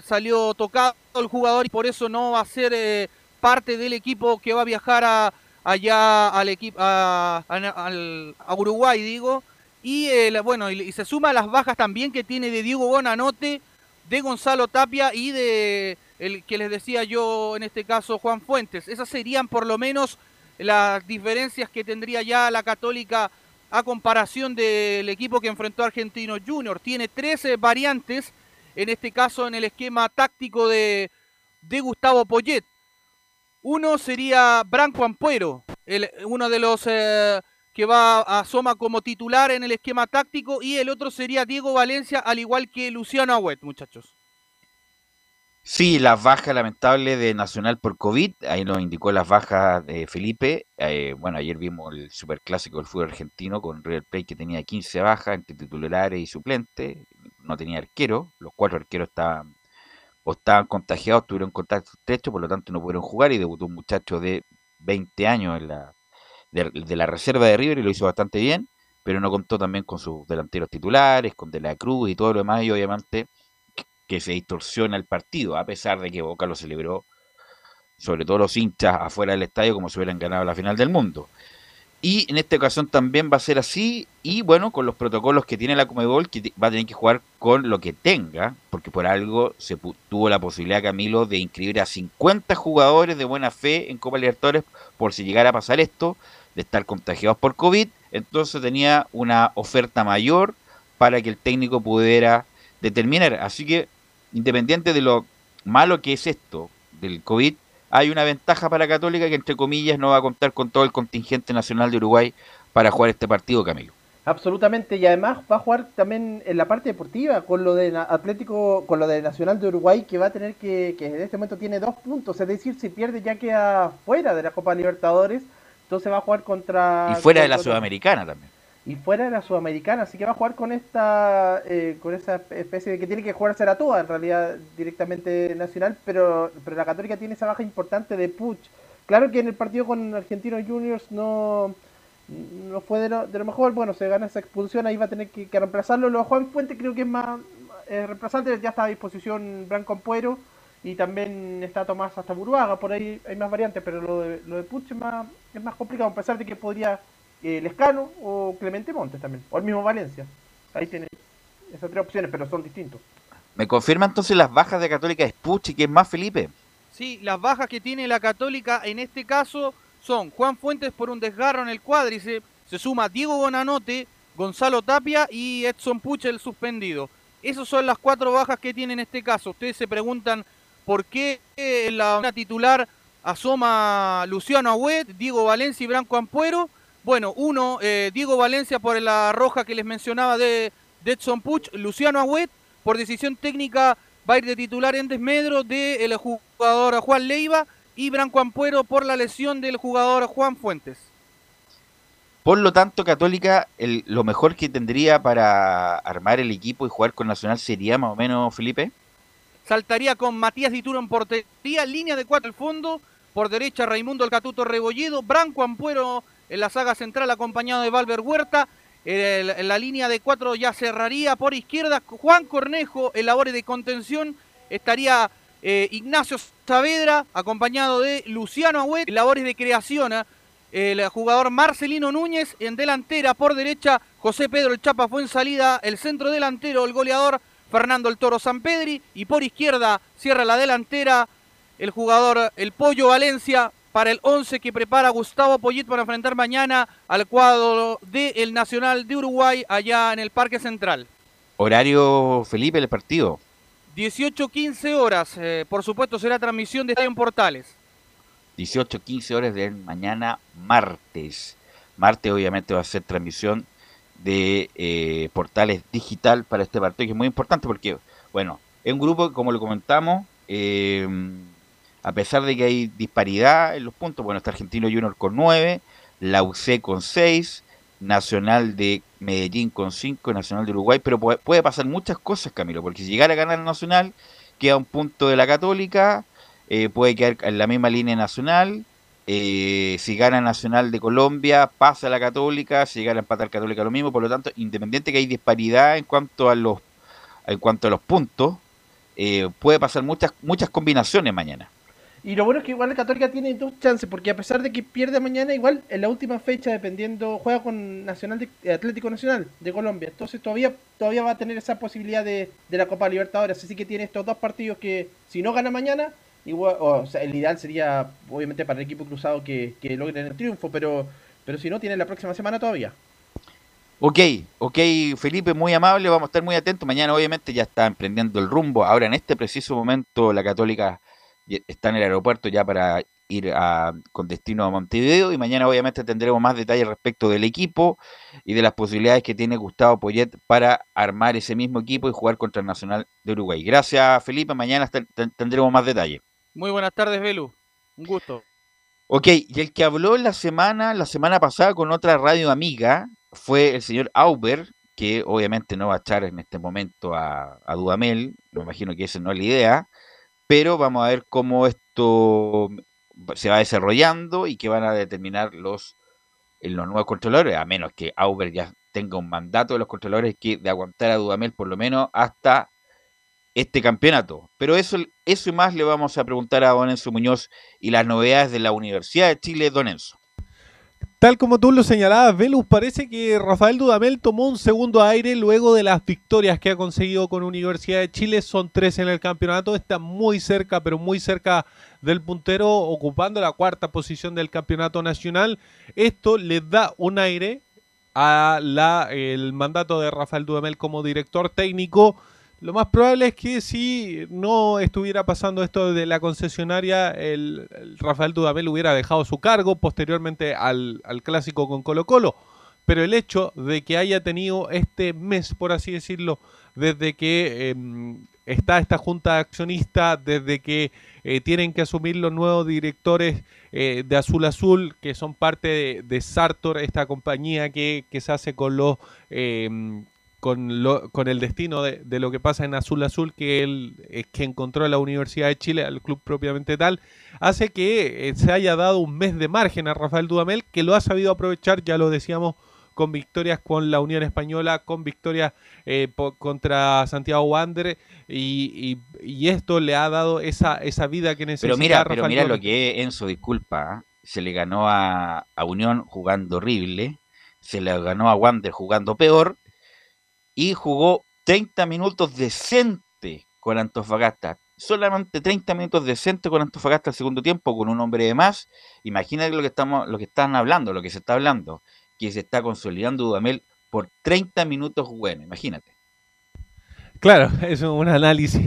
salió tocado el jugador y por eso no va a ser parte del equipo que va a viajar a, allá al equipo a, Uruguay, digo. Y eh, bueno, y, se suma las bajas también que tiene de Diego Bonanote, de Gonzalo Tapia y de el que les decía yo en este caso Juan Fuentes. Esas serían por lo menos las diferencias que tendría ya la Católica a comparación del equipo que enfrentó a Argentino Junior. Tiene 13 variantes, en este caso en el esquema táctico de, de Gustavo Poyet. Uno sería Branco Ampuero, el, uno de los eh, que va a asoma como titular en el esquema táctico, y el otro sería Diego Valencia, al igual que Luciano Agüet, muchachos. Sí, las bajas lamentables de Nacional por COVID, ahí nos indicó las bajas de Felipe. Eh, bueno, ayer vimos el superclásico del fútbol argentino con River Plate que tenía 15 bajas entre titulares y suplentes, no tenía arquero, los cuatro arqueros estaban o estaban contagiados, tuvieron contacto estrecho, por lo tanto no pudieron jugar y debutó un muchacho de 20 años en la, de, la reserva de River y lo hizo bastante bien, pero no contó también con sus delanteros titulares, con De la Cruz y todo lo demás, y obviamente que, que se distorsiona el partido, a pesar de que Boca lo celebró, sobre todo los hinchas afuera del estadio, como si hubieran ganado la final del mundo. Y en esta ocasión también va a ser así. Y bueno, con los protocolos que tiene la Comebol, que va a tener que jugar con lo que tenga, porque por algo se tuvo la posibilidad, Camilo, de inscribir a 50 jugadores de buena fe en Copa Libertadores por si llegara a pasar esto, de estar contagiados por COVID. Entonces tenía una oferta mayor para que el técnico pudiera determinar. Así que, independiente de lo malo que es esto del COVID, hay una ventaja para Católica que entre comillas no va a contar con todo el contingente nacional de Uruguay para jugar este partido, Camilo. Absolutamente, y además va a jugar también en la parte deportiva con lo de Atlético, con lo de Nacional de Uruguay, que va a tener que, que en este momento tiene dos puntos, es decir, si pierde ya queda fuera de la Copa Libertadores, entonces va a jugar contra... Y fuera contra, de la Sudamericana también y fuera de la Sudamericana, así que va a jugar con esta eh, con esa especie de que tiene que jugarse la toda en realidad directamente nacional, pero pero la Católica tiene esa baja importante de Puch, Claro que en el partido con Argentinos Juniors no, no fue de lo, de lo mejor. Bueno, se gana esa expulsión, ahí va a tener que, que reemplazarlo. Lo de Juan Fuente creo que es más eh, reemplazante, ya está a disposición Branco Ampuero y también está Tomás hasta Buruaga. Por ahí hay más variantes, pero lo de, lo de Puch es más, es más complicado, a pesar de que podría eh, Lescano o Clemente Montes también, o el mismo Valencia. Ahí tiene esas tres opciones, pero son distintos. ¿Me confirma entonces las bajas de Católica es Puch y que es más Felipe? Sí, las bajas que tiene la Católica en este caso son Juan Fuentes por un desgarro en el cuádriceps, se suma Diego Bonanote, Gonzalo Tapia y Edson Puch el suspendido. Esas son las cuatro bajas que tiene en este caso. Ustedes se preguntan por qué en la titular asoma Luciano Agüet, Diego Valencia y Branco Ampuero. Bueno, uno, eh, Diego Valencia por la roja que les mencionaba de, de Edson Puch, Luciano Agüet por decisión técnica va a ir de titular en desmedro del jugador Juan Leiva y Branco Ampuero por la lesión del jugador Juan Fuentes. Por lo tanto, Católica, el, lo mejor que tendría para armar el equipo y jugar con Nacional sería más o menos, Felipe. Saltaría con Matías Dituro en portería, línea de cuatro al fondo, por derecha Raimundo El Catuto Rebolledo, Branco Ampuero en la saga central acompañado de Valver Huerta, en la línea de cuatro ya cerraría. Por izquierda Juan Cornejo en labores de contención, estaría eh, Ignacio Saavedra acompañado de Luciano Agüet. En labores de creación, ¿eh? el jugador Marcelino Núñez. En delantera por derecha, José Pedro El Chapa fue en salida, el centro delantero, el goleador Fernando El Toro Sampedri y por izquierda cierra la delantera el jugador El Pollo Valencia para el 11 que prepara Gustavo Poyet para enfrentar mañana al cuadro del Nacional de Uruguay allá en el Parque Central. Horario, Felipe, el partido. 18-15 horas, eh, por supuesto será transmisión de Estadio Portales. 18-15 horas de mañana martes. Martes obviamente va a ser transmisión de eh, Portales Digital para este partido, que es muy importante porque, bueno, es un grupo, como lo comentamos, eh, a pesar de que hay disparidad en los puntos, bueno, está Argentino Junior con 9, la UC con 6, Nacional de Medellín con 5, Nacional de Uruguay, pero puede, puede, pasar muchas cosas, Camilo, porque si llegara a ganar Nacional, queda un punto de la Católica, eh, puede quedar en la misma línea Nacional, eh, si gana Nacional de Colombia, pasa la Católica, si llegara a empatar Católica lo mismo, por lo tanto, independiente que hay disparidad en cuanto a los, en cuanto a los puntos, eh, puede pasar muchas, muchas combinaciones mañana. Y lo bueno es que igual la Católica tiene dos chances, porque a pesar de que pierde mañana, igual en la última fecha, dependiendo, juega con Nacional de, Atlético Nacional de Colombia. Entonces todavía todavía va a tener esa posibilidad de, de la Copa Libertadores. Así que tiene estos dos partidos que, si no gana mañana, igual, o sea, el ideal sería, obviamente, para el equipo cruzado que, que logren el triunfo, pero, pero si no, tiene la próxima semana todavía. Ok, ok, Felipe, muy amable, vamos a estar muy atentos. Mañana, obviamente, ya está emprendiendo el rumbo. Ahora, en este preciso momento, la Católica está en el aeropuerto ya para ir a, con destino a Montevideo y mañana obviamente tendremos más detalles respecto del equipo y de las posibilidades que tiene Gustavo Poyet para armar ese mismo equipo y jugar contra el Nacional de Uruguay. Gracias Felipe, mañana tendremos más detalles. Muy buenas tardes Belu, un gusto. Ok, y el que habló la semana, la semana pasada con otra radio amiga fue el señor Auber, que obviamente no va a echar en este momento a, Dudamel, me imagino que esa no es la idea, pero vamos a ver cómo esto se va desarrollando y que van a determinar los, los nuevos controladores, a menos que Auber ya tenga un mandato de los controladores que de aguantar a Dudamel por lo menos hasta este campeonato. Pero eso, eso y más le vamos a preguntar a Don Enzo Muñoz y las novedades de la Universidad de Chile, Don Enzo. Tal como tú lo señalabas, Velus, parece que Rafael Dudamel tomó un segundo aire luego de las victorias que ha conseguido con Universidad de Chile. Son tres en el campeonato, está muy cerca, pero muy cerca del puntero, ocupando la cuarta posición del campeonato nacional. Esto le da un aire a el mandato de Rafael Dudamel como director técnico. Lo más probable es que si no estuviera pasando esto de la concesionaria, el, el Rafael Dudamel hubiera dejado su cargo posteriormente al, al, clásico con Colo Colo. Pero el hecho de que haya tenido este mes, por así decirlo, desde que eh, está esta junta de accionistas, desde que eh, tienen que asumir los nuevos directores eh, de Azul Azul, que son parte de, de Sartor, esta compañía que, que, se hace con los con, lo, con el destino de, de, lo que pasa en Azul Azul, que él es que encontró la Universidad de Chile, al club propiamente tal, hace que eh, se haya dado un mes de margen a Rafael Dudamel, que lo ha sabido aprovechar, ya lo decíamos, con victorias con la Unión Española, con victorias eh, contra Santiago Wander y, y, y, esto le ha dado esa, esa vida que necesita. Pero mira, pero mira lo que es Enzo, disculpa, ¿eh? se le ganó a, a Unión jugando horrible, se le ganó a Wander jugando peor y jugó 30 minutos decente con Antofagasta. Solamente 30 minutos decente con Antofagasta al segundo tiempo, con un hombre de más. Imagínate lo que estamos, lo que están hablando, lo que se está hablando que se está consolidando Dudamel por 30 minutos bueno, imagínate. Claro, [laughs] es un análisis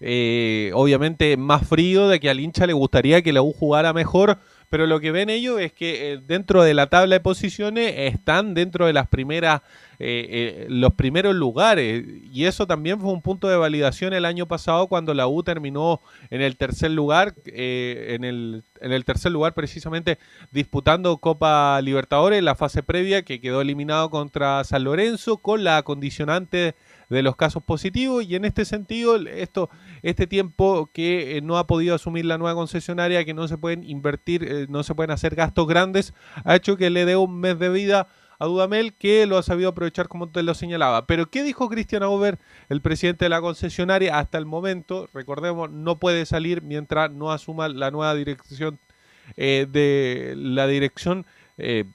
eh, obviamente más frío de que al hincha le gustaría que la U jugara mejor, pero lo que ven ellos es que eh, dentro de la tabla de posiciones están dentro de las primeras eh, eh, los primeros lugares. Y eso también fue un punto de validación el año pasado cuando la U terminó en el tercer lugar eh, en, el, en el tercer lugar precisamente disputando Copa Libertadores la fase previa que quedó eliminado contra San Lorenzo con la condicionante de los casos positivos y en este sentido esto este tiempo que eh, no ha podido asumir la nueva concesionaria que no se pueden invertir eh, no se pueden hacer gastos grandes ha hecho que le dé un mes de vida a Dudamel que lo ha sabido aprovechar como te lo señalaba. Pero qué dijo Cristian Auber el presidente de la concesionaria hasta el momento recordemos no puede salir mientras no asuma la nueva dirección eh, de la dirección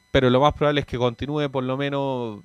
pero lo más probable es que continúe por lo menos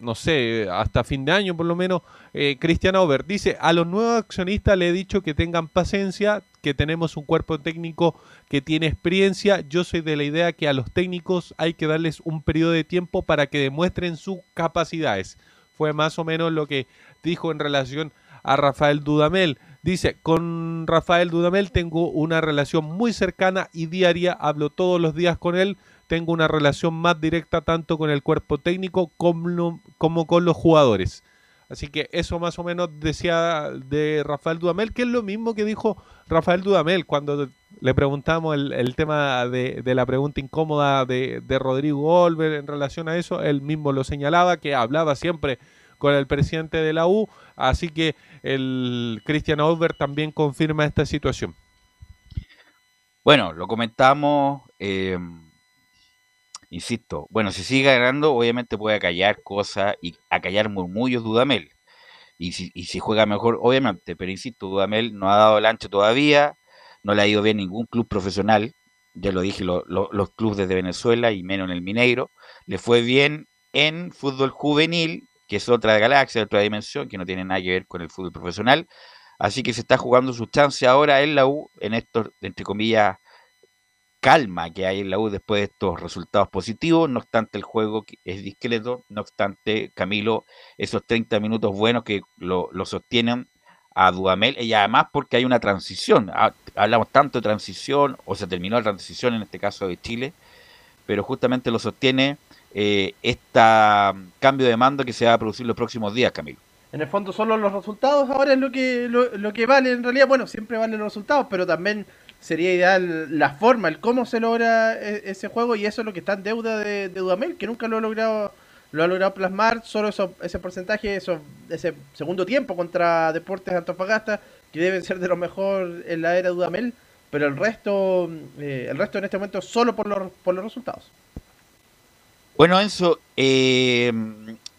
no sé, hasta fin de año por lo menos, eh, Cristian dice, a los nuevos accionistas le he dicho que tengan paciencia, que tenemos un cuerpo técnico que tiene experiencia, yo soy de la idea que a los técnicos hay que darles un periodo de tiempo para que demuestren sus capacidades. Fue más o menos lo que dijo en relación a Rafael Dudamel. Dice, con Rafael Dudamel tengo una relación muy cercana y diaria, hablo todos los días con él, tengo una relación más directa tanto con el cuerpo técnico como, como con los jugadores. Así que eso más o menos decía de Rafael Dudamel, que es lo mismo que dijo Rafael Dudamel cuando le preguntamos el, el tema de, la pregunta incómoda de, de Rodrigo Olver en relación a eso. Él mismo lo señalaba, que hablaba siempre con el presidente de la U. Así que el Cristian Olver también confirma esta situación. Bueno, lo comentamos. Eh insisto, bueno, si sigue ganando, obviamente puede acallar cosas y acallar murmullos Dudamel. Y si, y si juega mejor, obviamente, pero insisto, Dudamel no ha dado el ancho todavía, no le ha ido bien ningún club profesional, ya lo dije, lo, lo, los clubes de Venezuela y menos en el Mineiro, le fue bien en fútbol juvenil, que es otra galaxia, otra dimensión, que no tiene nada que ver con el fútbol profesional, así que se está jugando su chance ahora en la U, en estos, entre comillas, calma que hay en la U después de estos resultados positivos, no obstante el juego es discreto, no obstante Camilo, esos 30 minutos buenos que lo, sostienen a Dudamel, y además porque hay una transición, hablamos tanto de transición, o se terminó la transición en este caso de Chile, pero justamente lo sostiene eh, este cambio de mando que se va a producir los próximos días, Camilo. En el fondo solo los resultados ahora es lo que, lo, lo que vale, en realidad, bueno, siempre valen los resultados, pero también sería ideal la forma, el cómo se logra ese juego y eso es lo que está en deuda de, Dudamel, que nunca lo ha logrado lo ha logrado plasmar, solo eso, ese porcentaje, eso, ese segundo tiempo contra Deportes Antofagasta, que deben ser de lo mejor en la era de Dudamel, pero el resto, eh, el resto en este momento solo por los, por los resultados. Bueno, Enzo, eh,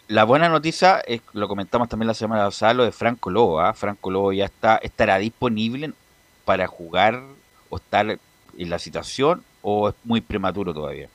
la buena noticia, es, lo comentamos también la semana pasada, lo de Franco Lobo, ¿eh? Franco Lobo ya está, estará disponible para jugar o estar en la situación o es muy prematuro todavía?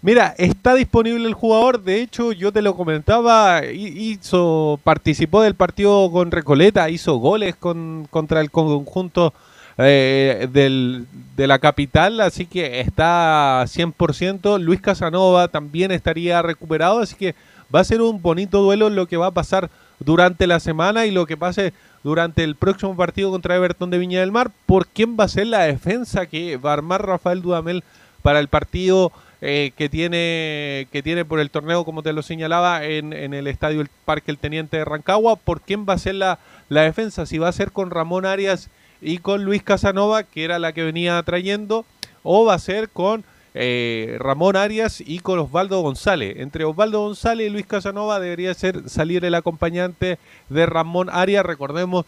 Mira, está disponible el jugador, de hecho yo te lo comentaba, hizo, participó del partido con Recoleta, hizo goles con, contra el conjunto eh, del, de la capital, así que está 100%, Luis Casanova también estaría recuperado, así que va a ser un bonito duelo lo que va a pasar durante la semana y lo que pase durante el próximo partido contra Everton de Viña del Mar, por quién va a ser la defensa que va a armar Rafael Dudamel para el partido eh, que tiene que tiene por el torneo, como te lo señalaba, en, en, el estadio el Parque El Teniente de Rancagua, por quién va a ser la, la defensa, si va a ser con Ramón Arias y con Luis Casanova, que era la que venía trayendo, o va a ser con eh, Ramón Arias y con Osvaldo González. Entre Osvaldo González y Luis Casanova debería ser salir el acompañante de Ramón Arias. Recordemos,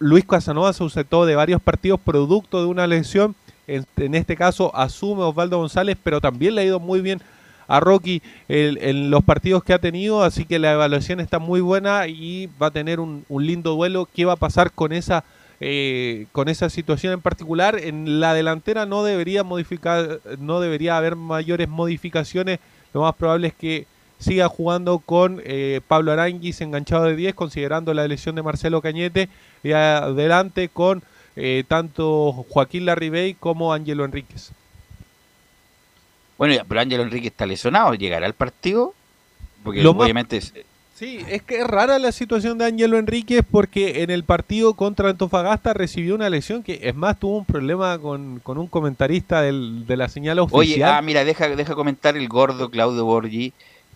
Luis Casanova se ausentó de varios partidos producto de una lesión. En, este caso asume Osvaldo González, pero también le ha ido muy bien a Rocky en los partidos que ha tenido, así que la evaluación está muy buena y va a tener un, un lindo duelo. ¿Qué va a pasar con esa eh, con esa situación en particular? En la delantera no debería modificar, no debería haber mayores modificaciones. Lo más probable es que siga jugando con eh, Pablo Aranguis enganchado de 10, considerando la lesión de Marcelo Cañete, y adelante con eh, tanto Joaquín Larribey como Ángelo Enríquez. Bueno, pero Ángelo Enrique está lesionado, ¿llegará al partido? Porque Lo obviamente Sí, es que es rara la situación de Ángelo Enríquez porque en el partido contra Antofagasta recibió una lesión que, es más, tuvo un problema con, con un comentarista del- de la señal oficial. Oye, ah, mira, deja, deja comentar el gordo Claudio Borgi,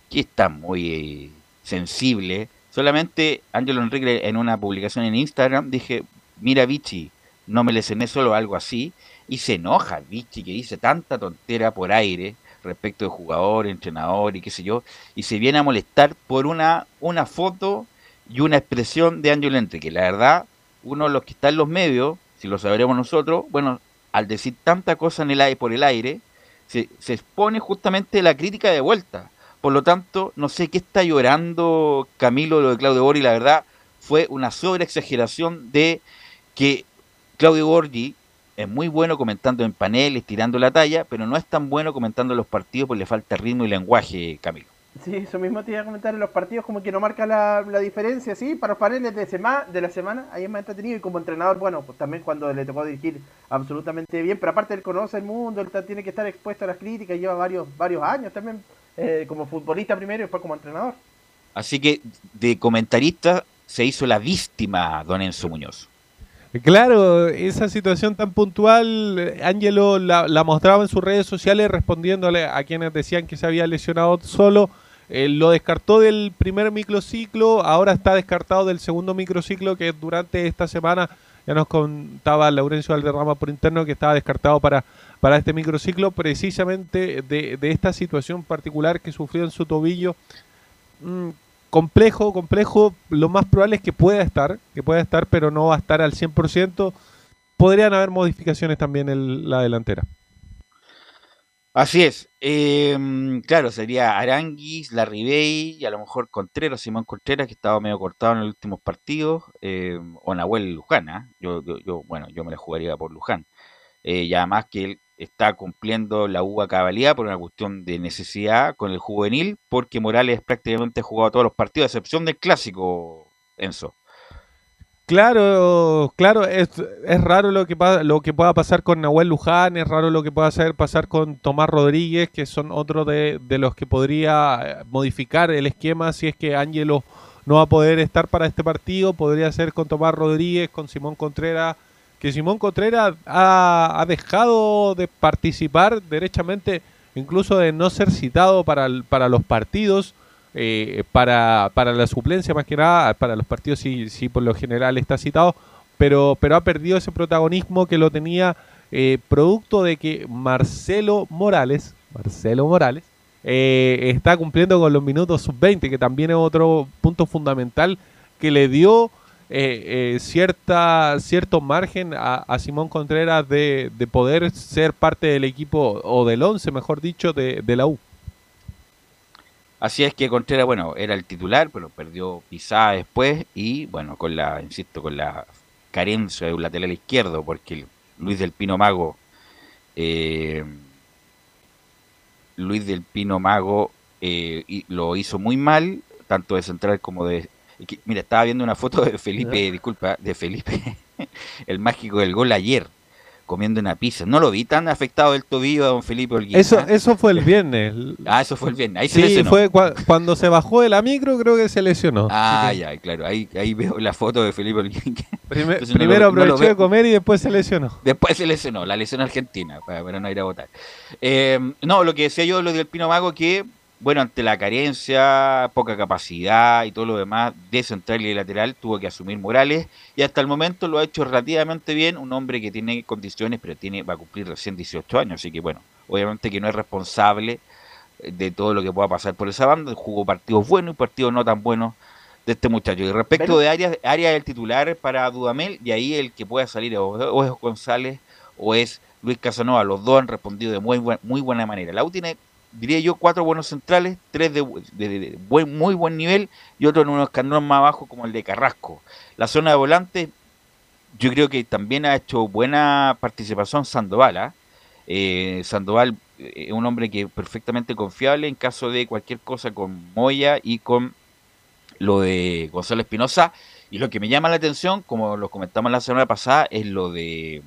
que está muy eh, sensible. Solamente Ángelo Enrique en una publicación en Instagram dije, mira Vichy, no me lesioné solo algo así, y se enoja Vichy que dice tanta tontera por aire respecto de jugador, entrenador y qué sé yo, y se viene a molestar por una, una foto y una expresión de Ángelo Enrique. La verdad, uno de los que está en los medios, si lo sabremos nosotros, bueno, al decir tanta cosa en el aire, por el aire, se, expone justamente la crítica de vuelta. Por lo tanto, no sé qué está llorando Camilo lo de Claudio Borgi. La verdad, fue una sobreexageración de que Claudio Borgi es muy bueno comentando en paneles, tirando la talla, pero no es tan bueno comentando los partidos porque le falta ritmo y lenguaje, Camilo. Sí, eso mismo te iba a comentar en los partidos, como que no marca la, la diferencia, sí, para los paneles de, sema, de la semana, ahí es más entretenido y como entrenador, bueno, pues también cuando le tocó dirigir absolutamente bien, pero aparte él conoce el mundo, él tiene que estar expuesto a las críticas, lleva varios, varios años también, eh, como futbolista primero y después como entrenador. Así que de comentarista se hizo la víctima don Enzo Muñoz. Claro, esa situación tan puntual, Ángelo la, la mostraba en sus redes sociales respondiéndole a quienes decían que se había lesionado solo. Eh, lo descartó del primer microciclo, ahora está descartado del segundo microciclo que durante esta semana ya nos contaba Laurencio Valderrama por interno que estaba descartado para, para este microciclo precisamente de, de esta situación particular que sufrió en su tobillo. Mm, complejo, complejo. Lo más probable es que pueda estar, que pueda estar, pero no va a estar al 100%. Podrían haber modificaciones también en la delantera. Así es. eh, claro, sería Aranguis, Larribey y a lo mejor Contreras, Simón Contreras, que estaba medio cortado en los últimos partidos, eh, o Nahuel Luján. ¿ah? Yo, yo, yo, bueno, yo me la jugaría por Luján. Eh, y además que él está cumpliendo la uva cabalidad por una cuestión de necesidad con el juvenil, porque Morales prácticamente ha jugado todos los partidos, a excepción del clásico, Enzo. Claro, claro, es, es raro lo que, lo que pueda pasar con Nahuel Luján, es raro lo que pueda hacer pasar con Tomás Rodríguez, que son otros de, de los que podría eh, modificar el esquema si es que Ángelo no va a poder estar para este partido, podría ser con Tomás Rodríguez, con Simón Contreras, que Simón Contreras ha, dejado de participar derechamente, incluso de no ser citado para, para los partidos, eh, para, para la suplencia más que nada, para los partidos sí, sí por lo general está citado, pero, pero ha perdido ese protagonismo que lo tenía eh, producto de que Marcelo Morales, Marcelo Morales, eh, está cumpliendo con los minutos sub-20, que también es otro punto fundamental que le dio eh, eh, cierta, cierto margen a, a Simón Contreras de, de poder ser parte del equipo, o del 11, mejor dicho, de, de la U. Así es que Contreras, bueno, era el titular, pero perdió pisada después y, bueno, con la, insisto, con la carencia de un lateral izquierdo, porque Luis del Pino Mago, eh, Luis del Pino Mago lo hizo muy mal, tanto de central como de... que- Mira, estaba viendo una foto de Felipe, disculpa, de Felipe, [laughs] el mágico del gol ayer, comiendo una pizza. No lo vi tan afectado del tobillo a don Felipe Holguín. Eso, ¿ah? eso fue el viernes. [laughs] Ah, eso fue el viernes. Ahí se Sí, lesionó. fue cua- cuando se bajó de la micro, creo que se lesionó. Ah, ya, claro. Ahí, ahí veo la foto de Felipe Holguín. [laughs] prime- Entonces no primero lo- no lo aprovechó de comer y después se lesionó. Después se lesionó, la lesión argentina, para, para no ir a votar. Eh, no, lo que decía yo, lo del Pino Mago, que, bueno, ante la carencia, poca capacidad y todo lo demás de central y de lateral, tuvo que asumir Morales y hasta el momento lo ha hecho relativamente bien. Un hombre que tiene condiciones, pero tiene va a cumplir recién 18 años, así que, bueno, obviamente que no es responsable de todo lo que pueda pasar por esa banda, jugó partidos buenos y partidos no tan buenos de este muchacho. Y respecto de área, área del titular para Dudamel, y ahí el que pueda salir o, o es González o es Luis Casanova, los dos han respondido de muy, buen- muy buena manera. La U tiene, diría yo, cuatro buenos centrales, tres de, buen, muy buen nivel y otro en unos escalones más abajo como el de Carrasco. La zona de volante, yo creo que también ha hecho buena participación Sandoval. ¿ah? Eh, Sandoval eh, es un hombre que es perfectamente confiable en caso de cualquier cosa con Moya y con lo de Gonzalo Espinosa. Y lo que me llama la atención, como lo comentamos la semana pasada, es lo de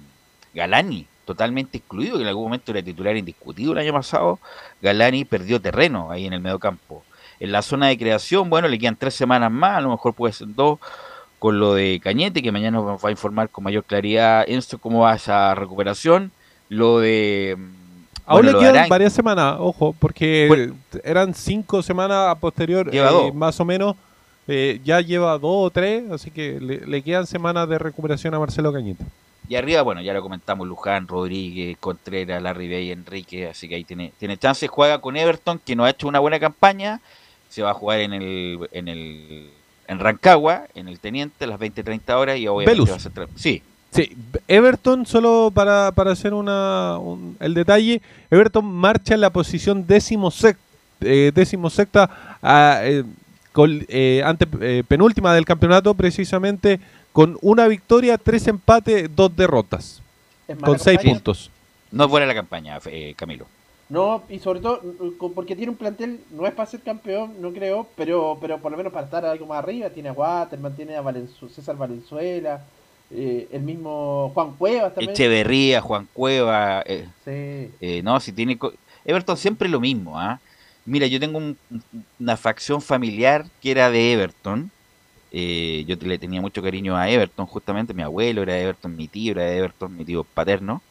Galani, totalmente excluido, que en algún momento era titular indiscutido el año pasado. Galani perdió terreno ahí en el medio campo. En la zona de creación, bueno, le quedan tres semanas más, a lo mejor puede ser dos, con lo de Cañete, que mañana nos va a informar con mayor claridad Enzo cómo va esa recuperación. Lo de. mm, Aún bueno, le quedan varias semanas, ojo, porque eran cinco semanas a posterior, eh, más o menos. eh, ya lleva dos o tres, así que le, le quedan semanas de recuperación a Marcelo Cañete. Y arriba, bueno, ya lo comentamos, Luján, Rodríguez, Contreras, Larry Bay, Enrique, así que ahí tiene, tiene chances. Juega con Everton, que no ha hecho una buena campaña. Se va a jugar en el, en el en Rancagua, en el Teniente, a las 20-30 horas y obviamente Velus. va a ser... Sí, Sí, Everton, solo para, para hacer una, un- el detalle, Everton marcha en la posición décimo, sec- eh, décimo sexta, ah, eh, con, eh, ante, eh, penúltima del campeonato, precisamente con una victoria, tres empates, dos derrotas, con seis campaña. puntos. no es buena la campaña, eh, Camilo. No, y sobre todo mm, co- porque tiene un plantel, no es para ser campeón, no creo, pero pero por lo menos para estar algo más arriba. Tiene a Waterman, tiene a Valenzu- César Valenzuela, eh, el mismo Juan Cuevas también. Echeverría, Juan Cueva, eh, Sí. Eh, no, si tiene. co- Everton siempre lo mismo, ¿ah? Mira, yo tengo un- una facción familiar que era de Everton. Eh, yo le tenía mucho cariño a Everton, justamente. Mi abuelo era Everton, mi tío era Everton, mi tío paterno.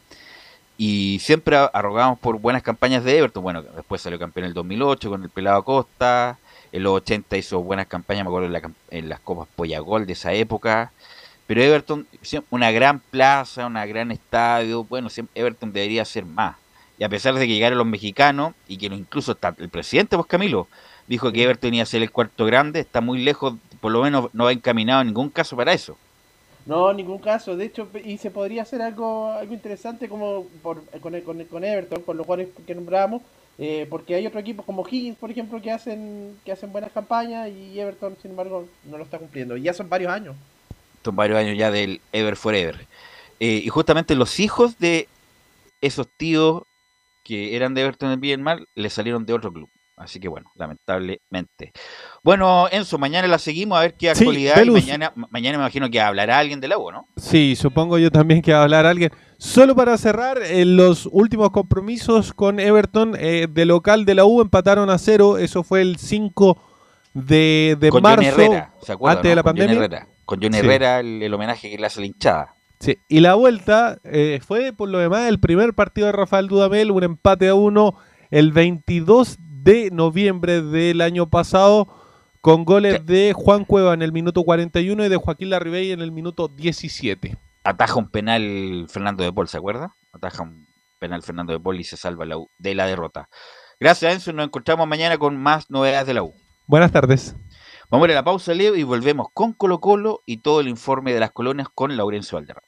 Y siempre arrogábamos por buenas campañas de Everton. Bueno, después salió campeón en el 2008 con el Pelado Costa. En los 80 hizo buenas campañas, me acuerdo en, la en las Copas Poyagol de esa época. Pero Everton, una gran plaza, una gran estadio. Bueno, Everton debería ser más. Y a pesar de que llegaron los mexicanos y que incluso el presidente, pues Camilo, dijo que Everton iba a ser el cuarto grande, está muy lejos, por lo menos no va encaminado en ningún caso para eso. No, en ningún caso. De hecho, y se podría hacer algo algo interesante como por, con, con, con Everton, con los jugadores que nombramos, eh, porque hay otros equipos como Higgins, por ejemplo, que hacen que hacen buenas campañas y Everton, sin embargo, no lo está cumpliendo. Y ya son varios años. Son varios años ya del Ever Forever. Eh, y justamente los hijos de esos tíos que eran de Everton en bien mal, le salieron de otro club. Así que bueno, lamentablemente. Bueno, Enzo, mañana la seguimos a ver qué Sí, actualidad. y Velus. mañana, ma- mañana me imagino que hablará alguien del agua, ¿no? Sí, supongo yo también que va a hablar alguien. Solo para cerrar, en los últimos compromisos con Everton, eh, de local de la U empataron a cero. Eso fue el 5 de, de con marzo, Johnny Herrera, ¿se acuerdan? antes de la Con pandemia. Herrera. Con Johnny Sí. Herrera, el, el homenaje que le hace la hinchada. Sí, y la vuelta eh, fue, por lo demás, el primer partido de Rafael Dudamel, un empate a uno el 22 de noviembre del año pasado, con goles de Juan Cueva en el minuto 41 y de Joaquín Larribey en el minuto 17. Ataja un penal Fernando de Paul, ¿se acuerda? Ataja un penal Fernando de Paul y se salva la U de la derrota. Gracias, Enzo. Nos encontramos mañana con más novedades de la U. Buenas tardes. Vamos a la pausa, Leo, y volvemos con Colo Colo y todo el informe de las colonias con Laurencio Valderrama.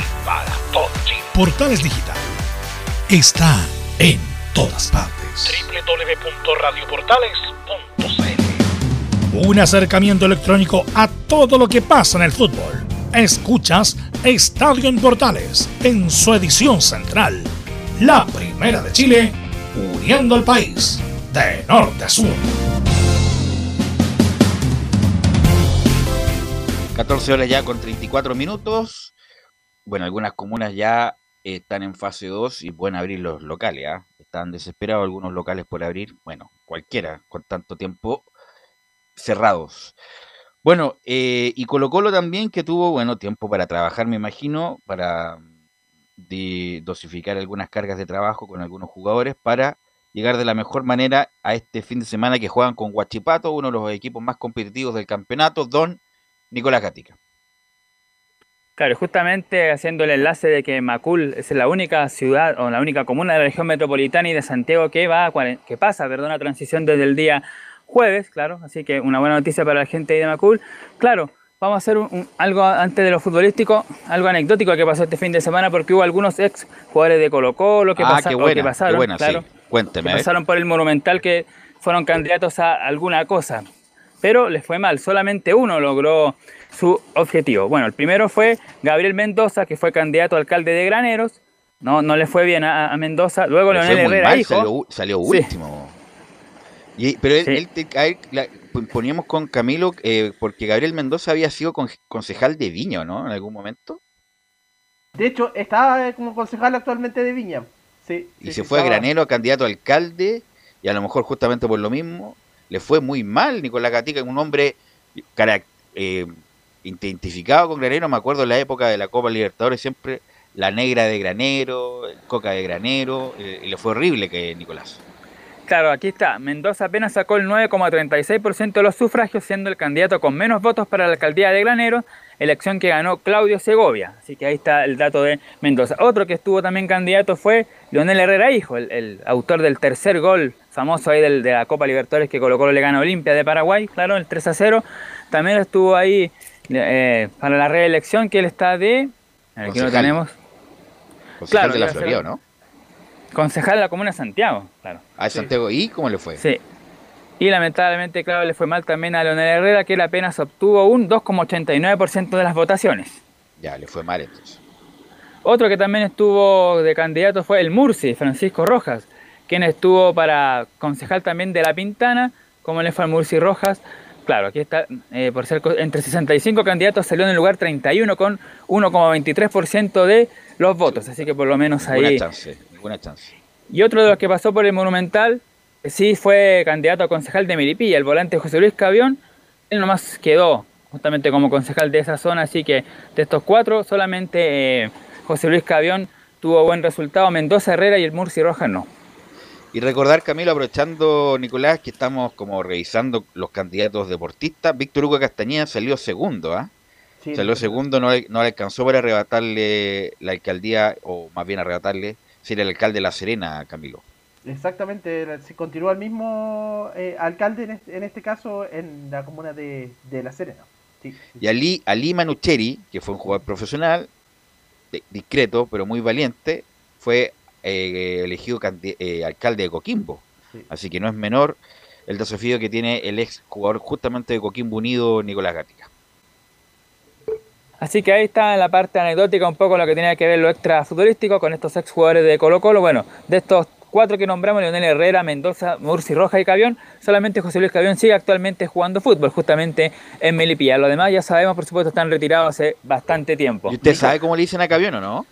Portales Digital está en todas partes. www.radioportales.cl Un acercamiento electrónico a todo lo que pasa en el fútbol. Escuchas Estadio en Portales en su edición central. La primera de Chile, uniendo al país de norte a sur. 14 horas ya con 34 minutos. Bueno, algunas comunas ya están en fase 2 y pueden abrir los locales. ¿ah? Están desesperados algunos locales por abrir. Bueno, cualquiera con tanto tiempo cerrados. Bueno, eh, y Colo Colo también que tuvo, bueno, tiempo para trabajar, me imagino, para de dosificar algunas cargas de trabajo con algunos jugadores para llegar de la mejor manera a este fin de semana que juegan con Huachipato, uno de los equipos más competitivos del campeonato, Don Nicolás Gatica. Claro, justamente haciendo el enlace de que Macul es la única ciudad o la única comuna de la región metropolitana y de Santiago que va a que pasa, perdón, transición desde el día jueves, claro, así que una buena noticia para la gente de Macul. Claro, vamos a hacer un- un- algo antes de lo futbolístico, algo anecdótico que pasó este fin de semana porque hubo algunos ex jugadores de Colo Colo que, ah, pasa- qué o buena, que pasaron, buena, claro, sí. Cuénteme. que pasaron por el Monumental que fueron candidatos a alguna cosa, pero les fue mal, solamente uno logró su objetivo. Bueno, el primero fue Gabriel Mendoza, que fue candidato a alcalde de Graneros, no, no le fue bien a, a Mendoza, luego Leonel muy Herrera, mal, hijo, salió, Sí. último. Y- pero él, Sí. él te- a él la- pon- poníamos con Camilo eh, porque Gabriel Mendoza había sido con- concejal de Viña, ¿no? En algún momento. De hecho, está eh, como concejal actualmente de Viña. Sí, Y sí, se sí, fue a Granero, candidato a alcalde, y a lo mejor justamente por lo mismo, le fue muy mal Nicolás Gatica, un hombre eh, identificado con Granero, me acuerdo en la época de la Copa Libertadores, siempre la negra de Granero, el coca de Granero, eh, y le fue horrible que Nicolás. Claro, aquí está. Mendoza apenas sacó el 9,36% de los sufragios, siendo el candidato con menos votos para la alcaldía de Granero, elección que ganó Claudio Segovia. Así que ahí está el dato de Mendoza. Otro que estuvo también candidato fue Leonel Herrera Hijo, el autor del tercer gol famoso ahí del- de la Copa Libertadores que Colo Colo le gana a Olimpia de Paraguay, claro, el 3 a 0. También estuvo ahí eh, para la reelección que él está de... Aquí lo Concejal. tenemos. Concejal Claro, de la ser- Florida, ¿o ¿no? Concejal de la Comuna de Santiago, claro. Ah, Santiago, ¿y cómo le fue? Sí. Y lamentablemente, claro, le fue mal también a Leonel Herrera, que él apenas obtuvo un 2,89% de las votaciones. Ya, le fue mal entonces. Otro que también estuvo de candidato fue el Murci, Francisco Rojas, quien estuvo para concejal también de La Pintana, como le fue al Murci Rojas. Claro, aquí está, eh, por ser entre 65 candidatos salió en el lugar 31 con 1,23% de los votos, así que por lo menos ahí chance, ninguna chance. y otro de los que pasó por el Monumental, eh, sí fue candidato a concejal de Milipilla, el volante José Luis Cavión. Él nomás quedó justamente como concejal de esa zona, así que de estos cuatro, solamente eh, José Luis Cavión tuvo buen resultado, Mendoza Herrera y el Murci Rojas no. Y recordar, Camilo, aprovechando, Nicolás, que estamos como revisando los candidatos deportistas, Víctor Hugo Castañeda salió segundo, ¿ah? Sí, salió segundo, no le, no alcanzó para arrebatarle la alcaldía, o más bien arrebatarle, ser el alcalde de La Serena, Camilo. Exactamente, se continúa el mismo eh, alcalde en este, en este caso en la comuna de, de La Serena. Sí, sí. Y Ali, Ali Manucheri, que fue un jugador profesional, de- discreto, pero muy valiente, fue eh, elegido eh, alcalde de Coquimbo. Sí. Así que no es menor el desafío que tiene el ex jugador justamente de Coquimbo Unido, Nicolás Gatica. Así que ahí está en la parte anecdótica un poco lo que tiene que ver lo extra futbolístico con estos ex jugadores de Colo Colo. Bueno, de estos cuatro que nombramos, Leonel Herrera, Mendoza, Murci Roja y Cavión, solamente José Luis Cavión sigue actualmente jugando fútbol, justamente en Melipilla. Los demás ya sabemos, por supuesto, están retirados hace bastante tiempo. ¿Y usted sabe cómo le dicen a Cavión o no?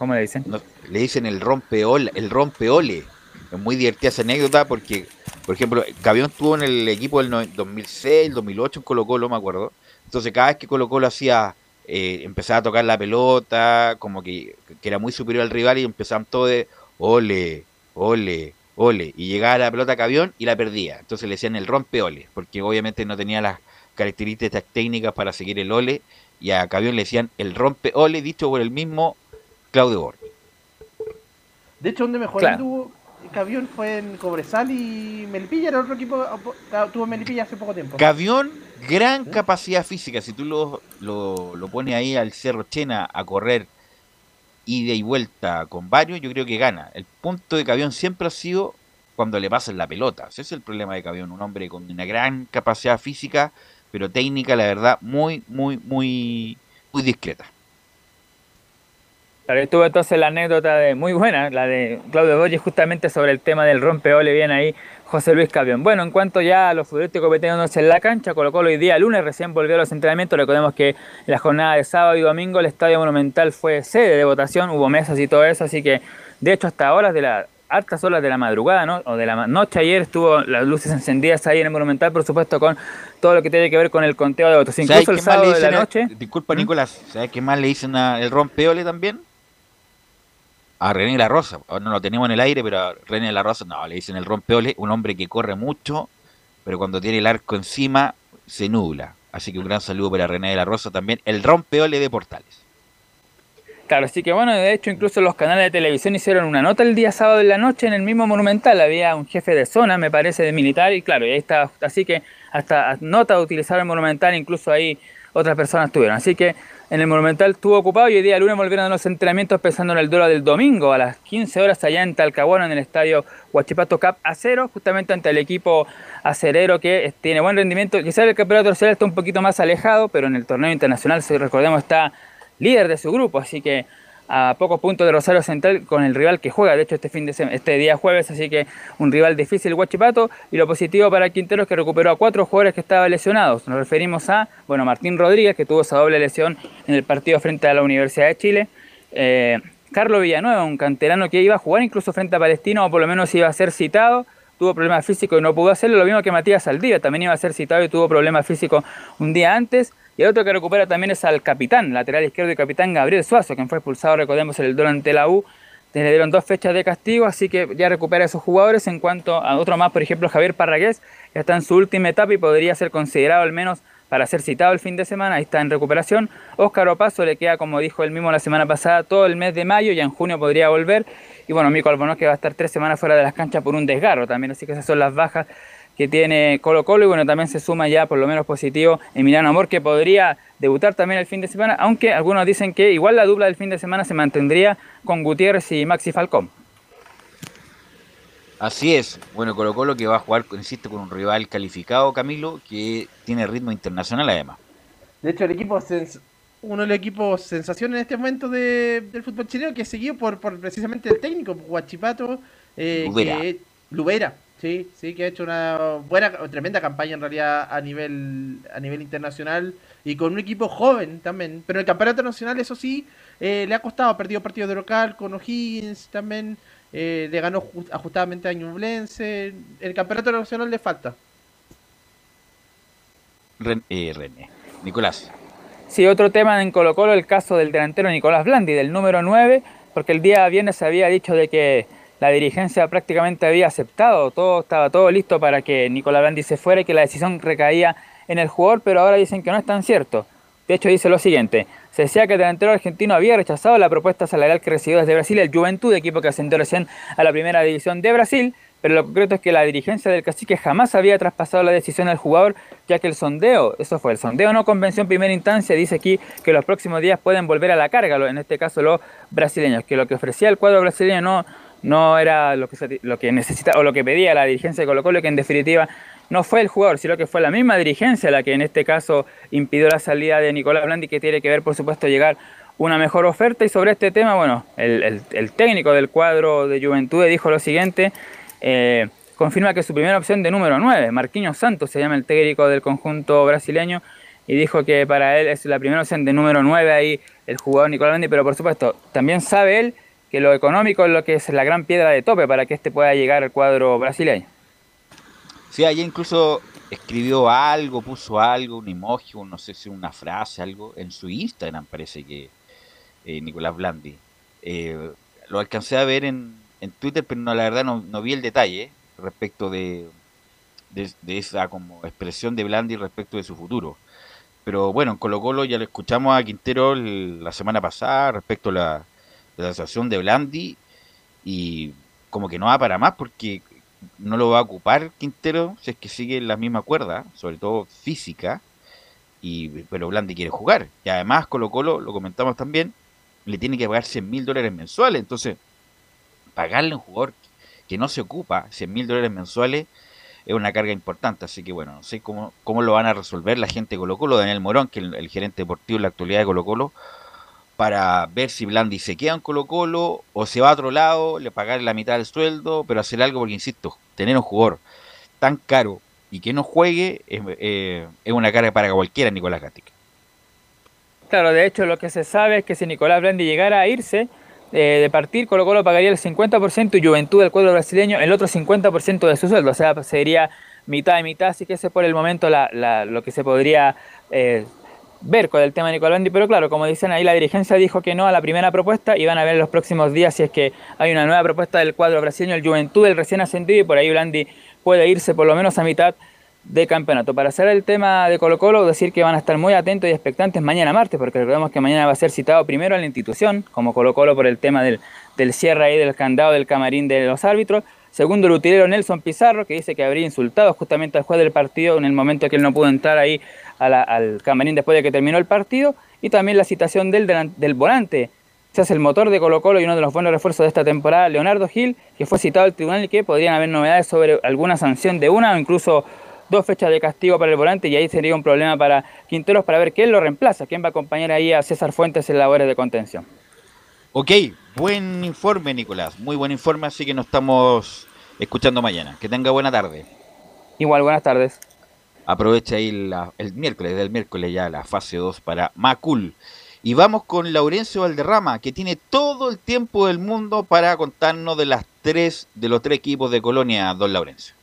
¿Cómo le dicen? Le dicen el rompeole, el rompeole. Es muy divertida esa anécdota porque, por ejemplo, Cavión estuvo en el equipo del no- 2006, 2008 en Colo Colo, me acuerdo. Entonces cada vez que Colo Colo hacía, eh, empezaba a tocar la pelota, como que, que era muy superior al rival y empezaban todos de ole, ole, ole. Y llegaba la pelota a Cavión y la perdía. Entonces le decían el rompeole, porque obviamente no tenía las características técnicas para seguir el ole. Y a Cavión le decían el rompeole, dicho por el mismo Claudio Borghi. De hecho, donde mejor Claro. tuvo Cavión fue en Cobresal y Melipilla, era otro equipo, ah, tuvo Melipilla hace poco tiempo. Cavión, gran capacidad física. Si tú lo, lo, lo pones ahí al Cerro Chena a correr ida y vuelta con varios, yo creo que gana. El punto de Cavión siempre ha sido cuando le pasan la pelota. Ese es el problema de Cavión, un hombre con una gran capacidad física, pero técnica, la verdad, muy, muy, muy, muy discreta. Claro, estuvo entonces la anécdota de muy buena, la de Claudio Borges, justamente sobre el tema del rompeole, bien ahí José Luis Cavión. Bueno, en cuanto ya a los futbolistas competiéndonos en la cancha, Colo Colo hoy día lunes recién volvió a los entrenamientos. Recordemos que en la jornada de sábado y domingo el Estadio Monumental fue sede de votación, hubo mesas y todo eso, así que de hecho hasta horas de la altas horas de la madrugada, ¿no? O de la noche ayer estuvo las luces encendidas ahí en el Monumental, por supuesto, con todo lo que tiene que ver con el conteo de votos. ¿Sabes Incluso el sábado de la a- noche. Disculpa, Nicolás, ¿sabes qué más le dicen a el rompeole también? A René La Rosa. Ahora no lo tenemos en el aire, pero a René La Rosa no, le dicen el rompeole, un hombre que corre mucho, pero cuando tiene el arco encima se nubla. Así que un gran saludo para René de la Rosa también, el rompeole de Portales. Claro, así que bueno, de hecho incluso los canales de televisión hicieron una nota el día sábado en la noche en el mismo Monumental, había un jefe de zona, me parece, de militar, y claro, y ahí está, así que hasta nota de utilizar el Monumental, incluso ahí otras personas estuvieron. Así que en el Monumental estuvo ocupado y hoy día lunes volvieron a los entrenamientos pensando en el duelo del domingo a las 15 horas allá en Talcahuano en el estadio Huachipato Cap Acero, justamente ante el equipo acerero que eh, tiene buen rendimiento. Quizás el campeonato nacional está un poquito más alejado, pero en el torneo internacional, si recordemos, está líder de su grupo, así que a pocos puntos de Rosario Central con el rival que juega, de hecho este fin de este día jueves, así que un rival difícil Huachipato y lo positivo para Quintero es que recuperó a cuatro jugadores que estaban lesionados. Nos referimos a, bueno, Martín Rodríguez que tuvo esa doble lesión en el partido frente a la Universidad de Chile. Eh, Carlos Villanueva, un canterano que iba a jugar incluso frente a Palestino o por lo menos iba a ser citado, tuvo problemas físicos y no pudo hacerlo, lo mismo que Matías Saldivia, también iba a ser citado y tuvo problemas físicos un día antes. Y el otro que recupera también es al capitán, lateral izquierdo y capitán Gabriel Suazo, quien fue expulsado, recordemos, el duelo ante la U. Le dieron dos fechas de castigo, así que ya recupera a esos jugadores. En cuanto a otro más, por ejemplo, Javier Parragués, ya está en su última etapa y podría ser considerado al menos para ser citado el fin de semana, ahí está en recuperación. Óscar Opaso le queda, como dijo él mismo la semana pasada, todo el mes de mayo, ya en junio podría volver. Y bueno, Mico Albonos que va a estar tres semanas fuera de las canchas por un desgarro también, así que esas son las bajas que tiene Colo Colo y bueno, también se suma ya por lo menos positivo Emiliano Amor que podría debutar también el fin de semana, aunque algunos dicen que igual la dupla del fin de semana se mantendría con Gutiérrez y Maxi Falcón. Así es. Bueno, Colo Colo que va a jugar, insisto, con un rival calificado, Camilo, que tiene ritmo internacional además. De hecho, el equipo uno de los equipos sensación en este momento de- del fútbol chileno que es seguido por, por precisamente el técnico, Guachipato, eh, Lubera. que Lubera, sí, sí, que ha hecho una buena, tremenda campaña en realidad a nivel, a nivel internacional y con un equipo joven también. Pero en el campeonato nacional, eso sí, eh, le ha costado, ha perdido partidos de local con O'Higgins también, eh, le ganó ju- ajustadamente a Ñublense. El campeonato nacional le falta. Ren- eh, René. Nicolás. Sí, otro tema en Colo Colo, el caso del delantero Nicolás Blandi, del número 9, porque el día viernes se había dicho de que la dirigencia prácticamente había aceptado, todo estaba todo listo para que Nicolás Blandi se fuera y que la decisión recaía en el jugador, pero ahora dicen que no es tan cierto. De hecho, dice lo siguiente. Se decía que el delantero argentino había rechazado la propuesta salarial que recibió desde Brasil el Juventud, equipo que ascendió recién a la primera división de Brasil, pero lo concreto es que la dirigencia del cacique jamás había traspasado la decisión al jugador, ya que el sondeo, eso fue, el sondeo no convenció en primera instancia, dice aquí que los próximos días pueden volver a la carga, en este caso los brasileños, que lo que ofrecía el cuadro brasileño no, no era lo que, lo que necesita o lo que pedía la dirigencia de Colo Colo, que en definitiva no fue el jugador, sino que fue la misma dirigencia la que en este caso impidió la salida de Nicolás Blandi, que tiene que ver, por supuesto, llegar una mejor oferta. Y sobre este tema, bueno, el, el- el técnico del cuadro de Juventud dijo lo siguiente. eh, confirma que su primera opción de número 9, Marquinhos Santos, se llama el técnico del conjunto brasileño, y dijo que para él es la primera opción de número 9 ahí el jugador Nicolás Blandi, pero por supuesto, también sabe él que lo económico es lo que es la gran piedra de tope para que este pueda llegar al cuadro brasileño. Sí, ayer incluso escribió algo, puso algo, un emoji, no sé si una frase, algo, en su Instagram parece que eh, Nicolás Blandi. Eh, lo alcancé a ver en, en Twitter, pero no, la verdad no, no vi el detalle respecto de, de, esa como expresión de Blandi respecto de su futuro. Pero bueno, en Colo Colo ya lo escuchamos a Quintero la semana pasada respecto a la, la situación de Blandi y como que no va para más porque no lo va a ocupar Quintero si es que sigue la misma cuerda, sobre todo física, y pero Blandi quiere jugar. Y además Colo Colo, lo comentamos también, le tiene que pagar 100 mil dólares mensuales. Entonces, pagarle a un jugador que no se ocupa 100 mil dólares mensuales es una carga importante. Así que bueno, no sé cómo, cómo lo van a resolver la gente de Colo Colo, Daniel Morón, que el, el gerente deportivo en la actualidad de Colo Colo, para ver si Blandi se queda en Colo Colo o se va a otro lado, le pagar la mitad del sueldo, pero hacer algo porque, insisto, tener un jugador tan caro y que no juegue es, eh, una carga para cualquiera, Nicolás Gatica. Claro, de hecho lo que se sabe es que si Nicolás Blandi llegara a irse eh, de partir, Colo Colo pagaría el 50% y Juventud del cuadro brasileño el otro 50% de su sueldo, o sea, sería mitad y mitad, así que ese es por el momento lo que se podría eh, ver con el tema de Nicolás Blandi, pero claro, como dicen ahí, la dirigencia dijo que no a la primera propuesta y van a ver los próximos días si es que hay una nueva propuesta del cuadro brasileño, el Juventud del recién ascendido y por ahí Blandi puede irse por lo menos a mitad de campeonato. Para cerrar el tema de Colo Colo, decir que van a estar muy atentos y expectantes mañana martes, porque recordemos que mañana va a ser citado primero a la institución, como Colo Colo por el tema del, del cierre ahí del candado del camarín de los árbitros. Segundo, el utilero Nelson Pizarro, que dice que habría insultado justamente al juez del partido en el momento que él no pudo entrar ahí a la- al camarín después de que terminó el partido. Y también la citación del, del volante, hace el motor de Colo Colo y uno de los buenos refuerzos de esta temporada, Leonardo Gil, que fue citado al tribunal y que podrían haber novedades sobre alguna sanción de una o incluso dos fechas de castigo para el volante y ahí sería un problema para Quinteros para ver quién lo reemplaza, quién va a acompañar ahí a César Fuentes en labores de contención. Ok, buen informe, Nicolás. Muy buen informe, así que nos estamos escuchando mañana. Que tenga buena tarde. Igual, buenas tardes. Aprovecha ahí el miércoles, del miércoles ya la fase 2 para Macul. Y vamos con Laurencio Valderrama, que tiene todo el tiempo del mundo para contarnos de las tres, de los tres equipos de Colonia, don Laurencio.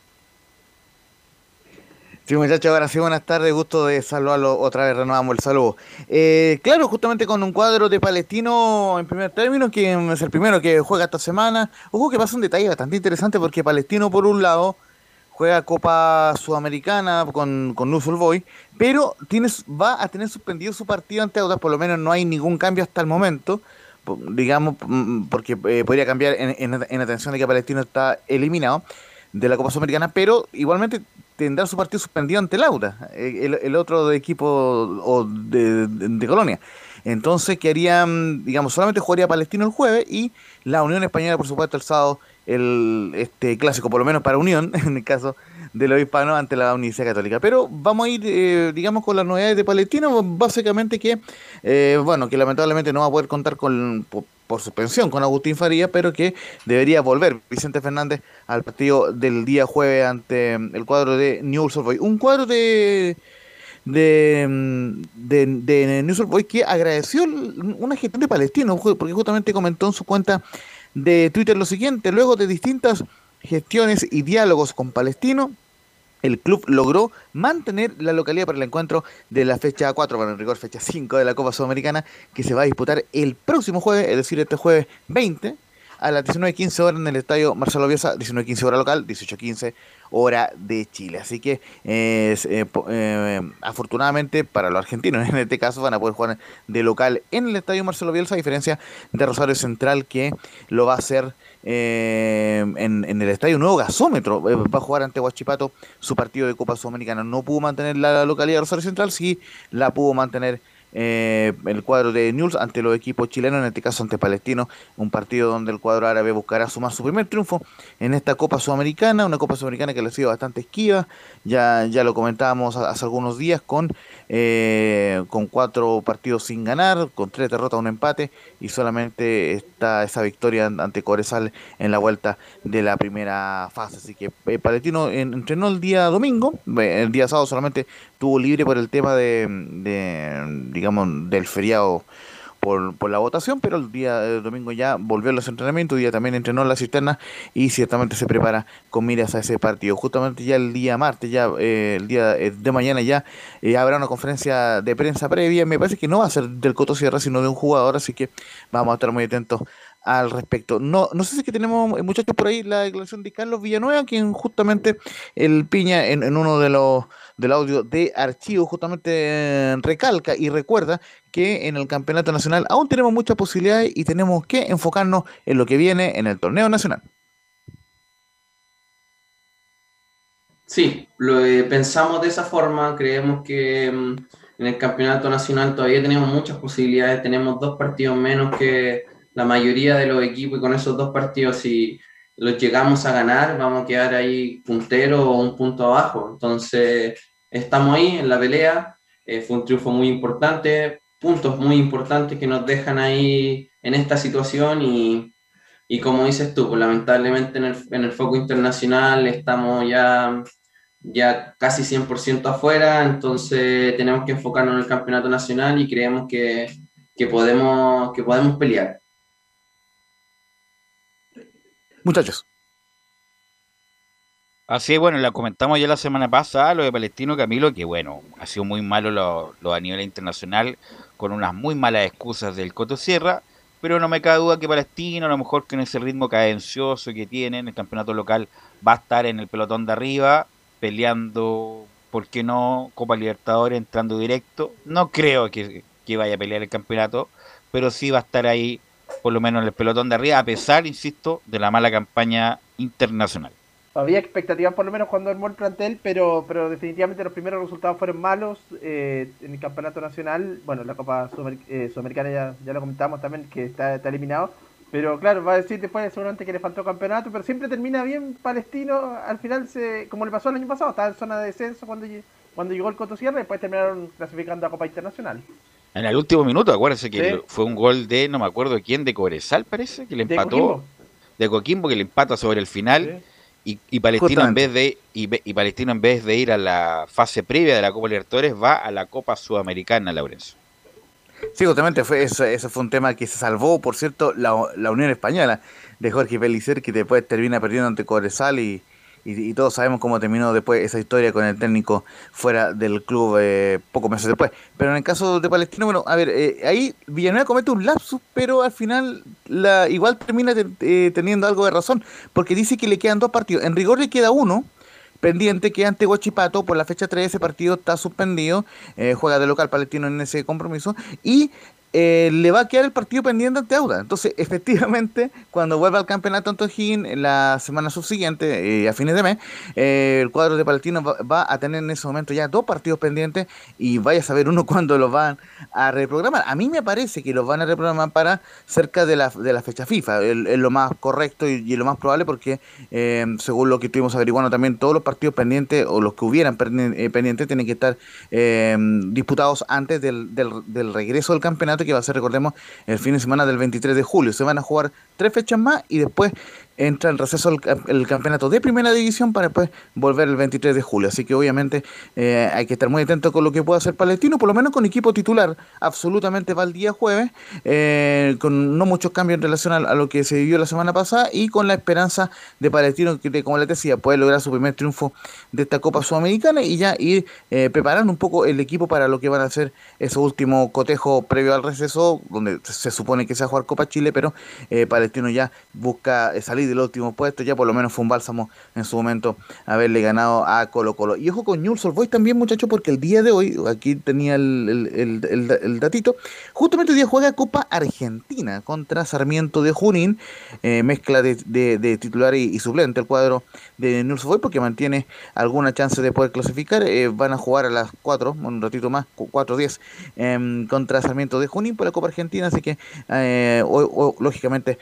Sí, muchachos, ahora sí, buenas tardes, gusto de saludarlo otra vez, renovamos el saludo. Eh, claro, justamente con un cuadro de Palestino en primer término, que es el primero que juega esta semana. Ojo que pasa un detalle bastante interesante porque Palestino, por un lado, juega Copa Sudamericana con, con News Old Boy, pero tienes, va a tener suspendido su partido ante Audax, por lo menos no hay ningún cambio hasta el momento, digamos, mm, porque eh, podría cambiar en, en, en atención de que Palestino está eliminado de la Copa Sudamericana, pero igualmente tendrá su partido suspendido ante Lauda, eh, el, el otro de equipo o de, de- Colonia. Entonces quedarían, digamos, solamente jugaría Palestino el jueves y la Unión Española, por supuesto, el sábado, el este clásico, por lo menos para Unión, [laughs] en el caso de los hispanos, ante la Universidad Católica. Pero vamos a ir, eh, digamos, con las novedades de Palestino, básicamente que, eh, bueno, que lamentablemente no va a poder contar con por, suspensión con Agustín Faría, pero que debería volver Vicente Fernández al partido del día jueves ante mm, el cuadro de Newell's Old Boys. Un cuadro de de, mm, de, de News Boys que agradeció una gestión de Palestino, porque justamente comentó en su cuenta de Twitter lo siguiente, luego de distintas gestiones y diálogos con Palestino, el club logró mantener la localidad para el encuentro de la fecha 4, para en rigor fecha 5 de la Copa Sudamericana, que se va a disputar el próximo jueves, es decir, este jueves 20, a las 19.15 horas en el estadio Marcelo Bielsa, 19.15 hora local, 18.15 hora de Chile. Así que eh, eh, eh, afortunadamente para los argentinos [laughs] en este caso van a poder jugar de local en el estadio Marcelo Bielsa, a diferencia de Rosario Central que lo va a hacer eh, en, en el estadio Nuevo Gasómetro. Va a jugar ante Huachipato su partido de Copa Sudamericana. No pudo mantener la localidad de Rosario Central, sí la pudo mantener eh, el cuadro de News ante los equipos chilenos, en este caso ante Palestino, un partido donde el cuadro árabe buscará sumar su primer triunfo en esta Copa Sudamericana, una Copa Sudamericana que le ha sido bastante esquiva, ya, ya lo comentábamos hace algunos días con, eh, con cuatro partidos sin ganar, con tres derrotas, un empate y solamente está esa victoria ante Corezal en la vuelta de la primera fase, así que eh, Palestino en- entrenó el día domingo, el día sábado solamente tuvo libre por el tema de, de, digamos, del feriado por, por la votación, pero el día domingo ya volvió a los entrenamientos, día también entrenó en la cisterna y ciertamente se prepara con miras a ese partido. Justamente ya el día martes, ya eh, el día eh, de mañana ya eh, habrá una conferencia de prensa previa, me parece que no va a ser del Coto Sierra, sino de un jugador, así que vamos a estar muy atentos al respecto. No, no sé si que tenemos, muchachos, por ahí la declaración de Carlos Villanueva, quien justamente el Piña en, en uno de los del audio de archivo justamente eh, recalca y recuerda que en el campeonato nacional aún tenemos muchas posibilidades y tenemos que enfocarnos en lo que viene en el torneo nacional. Sí, lo eh, pensamos de esa forma, creemos que mm, en el campeonato nacional todavía tenemos muchas posibilidades, tenemos dos partidos menos que la mayoría de los equipos y con esos dos partidos si los llegamos a ganar vamos a quedar ahí puntero o un punto abajo, entonces estamos ahí en la pelea, eh, fue un triunfo muy importante, puntos muy importantes que nos dejan ahí en esta situación y, y como dices tú, pues, lamentablemente en el, en el foco internacional estamos ya, ya casi 100% afuera, entonces tenemos que enfocarnos en el campeonato nacional y creemos que, que, podemos, que podemos pelear. Muchachos. Así es, bueno, la comentamos ya la semana pasada, lo de Palestino Camilo, que bueno, ha sido muy malo lo, lo a nivel internacional, con unas muy malas excusas del Coto Sierra, pero no me cabe duda que Palestino, a lo mejor con ese ritmo cadencioso que tiene en el campeonato local, va a estar en el pelotón de arriba, peleando, ¿por qué no? Copa Libertadores, entrando directo. No creo que, que vaya a pelear el campeonato, pero sí va a estar ahí, por lo menos en el pelotón de arriba, a pesar, insisto, de la mala campaña internacional. Había expectativas por lo menos cuando armó el plantel, pero, pero definitivamente los primeros resultados fueron malos eh, en el campeonato nacional. Bueno, la Copa eh, Sudamericana ya, ya lo comentamos también, que está, eliminado. Pero claro, va a decir después seguramente que le faltó campeonato, pero siempre termina bien Palestino. Al final, se, como le pasó el año pasado, estaba en zona de descenso cuando, cuando llegó el Coto Sierra después terminaron clasificando a Copa Internacional. En el último minuto, acuérdense que Sí. fue un gol de, no me acuerdo quién, de Cobresal parece, que le De empató. Coquimbo. De Coquimbo, que le empata sobre el final. Y, y Palestino en vez de y, y Palestino en vez de ir a la fase previa de la Copa Libertadores va a la Copa Sudamericana, Laurencio. Sí, justamente fue eso, eso fue un tema que se salvó, por cierto, la, la Unión Española de Jorge Pellicer, que después termina perdiendo ante Cobresal y, y, y todos sabemos cómo terminó después esa historia con el técnico fuera del club eh, pocos meses después. Pero en el caso de Palestino, bueno, a ver, eh, ahí Villanueva comete un lapsus, pero al final la igual termina te- eh, teniendo algo de razón, porque dice que le quedan dos partidos. En rigor le queda uno, pendiente que ante Huachipato por la fecha 3 ese partido está suspendido, eh, juega de local palestino en ese compromiso y eh, le va a quedar el partido pendiente ante Auda. Entonces, [laughs] efectivamente, cuando vuelva al campeonato Antojín la semana subsiguiente, eh, a fines de mes, eh, el cuadro de Palestino va, a tener en ese momento ya dos partidos pendientes y vaya a saber uno [laughs] cuándo los van a reprogramar. A mí me parece que los van a reprogramar para cerca de la, de la fecha FIFA. Es lo más correcto y, lo más probable porque, según lo que estuvimos averiguando también, todos los partidos pendientes o los que hubieran pendientes tienen que estar disputados antes del, del regreso del campeonato que va a ser, recordemos, el fin de semana del 23 de julio. Se van a jugar tres fechas más y después entra en receso el, campeonato de primera división para después volver el 23 de julio. Así que obviamente eh, hay que estar muy atento con lo que pueda hacer Palestino, por lo menos con equipo titular absolutamente va el día jueves, eh, con no muchos cambios en relación a, lo que se vivió la semana pasada y con la esperanza de Palestino que, como les decía, puede lograr su primer triunfo de esta Copa Sudamericana y ya ir eh, preparando un poco el equipo para lo que van a ser ese último cotejo previo al receso, donde se supone que se va a jugar Copa Chile, pero Palestino ya busca salir del último puesto, ya por lo menos fue un bálsamo en su momento haberle ganado a Colo Colo. Y ojo con Newell's Boys también, muchachos, porque el día de hoy, aquí tenía el, el, el, el datito, justamente hoy día juega Copa Argentina contra Sarmiento de Junín, eh, mezcla de, de, titular y, y, suplente el cuadro de Newell's Boys, porque mantiene alguna chance de poder clasificar. Eh, van a jugar a las 4, un ratito más, 4-10, eh, contra Sarmiento de Junín por la Copa Argentina, así que eh, o, lógicamente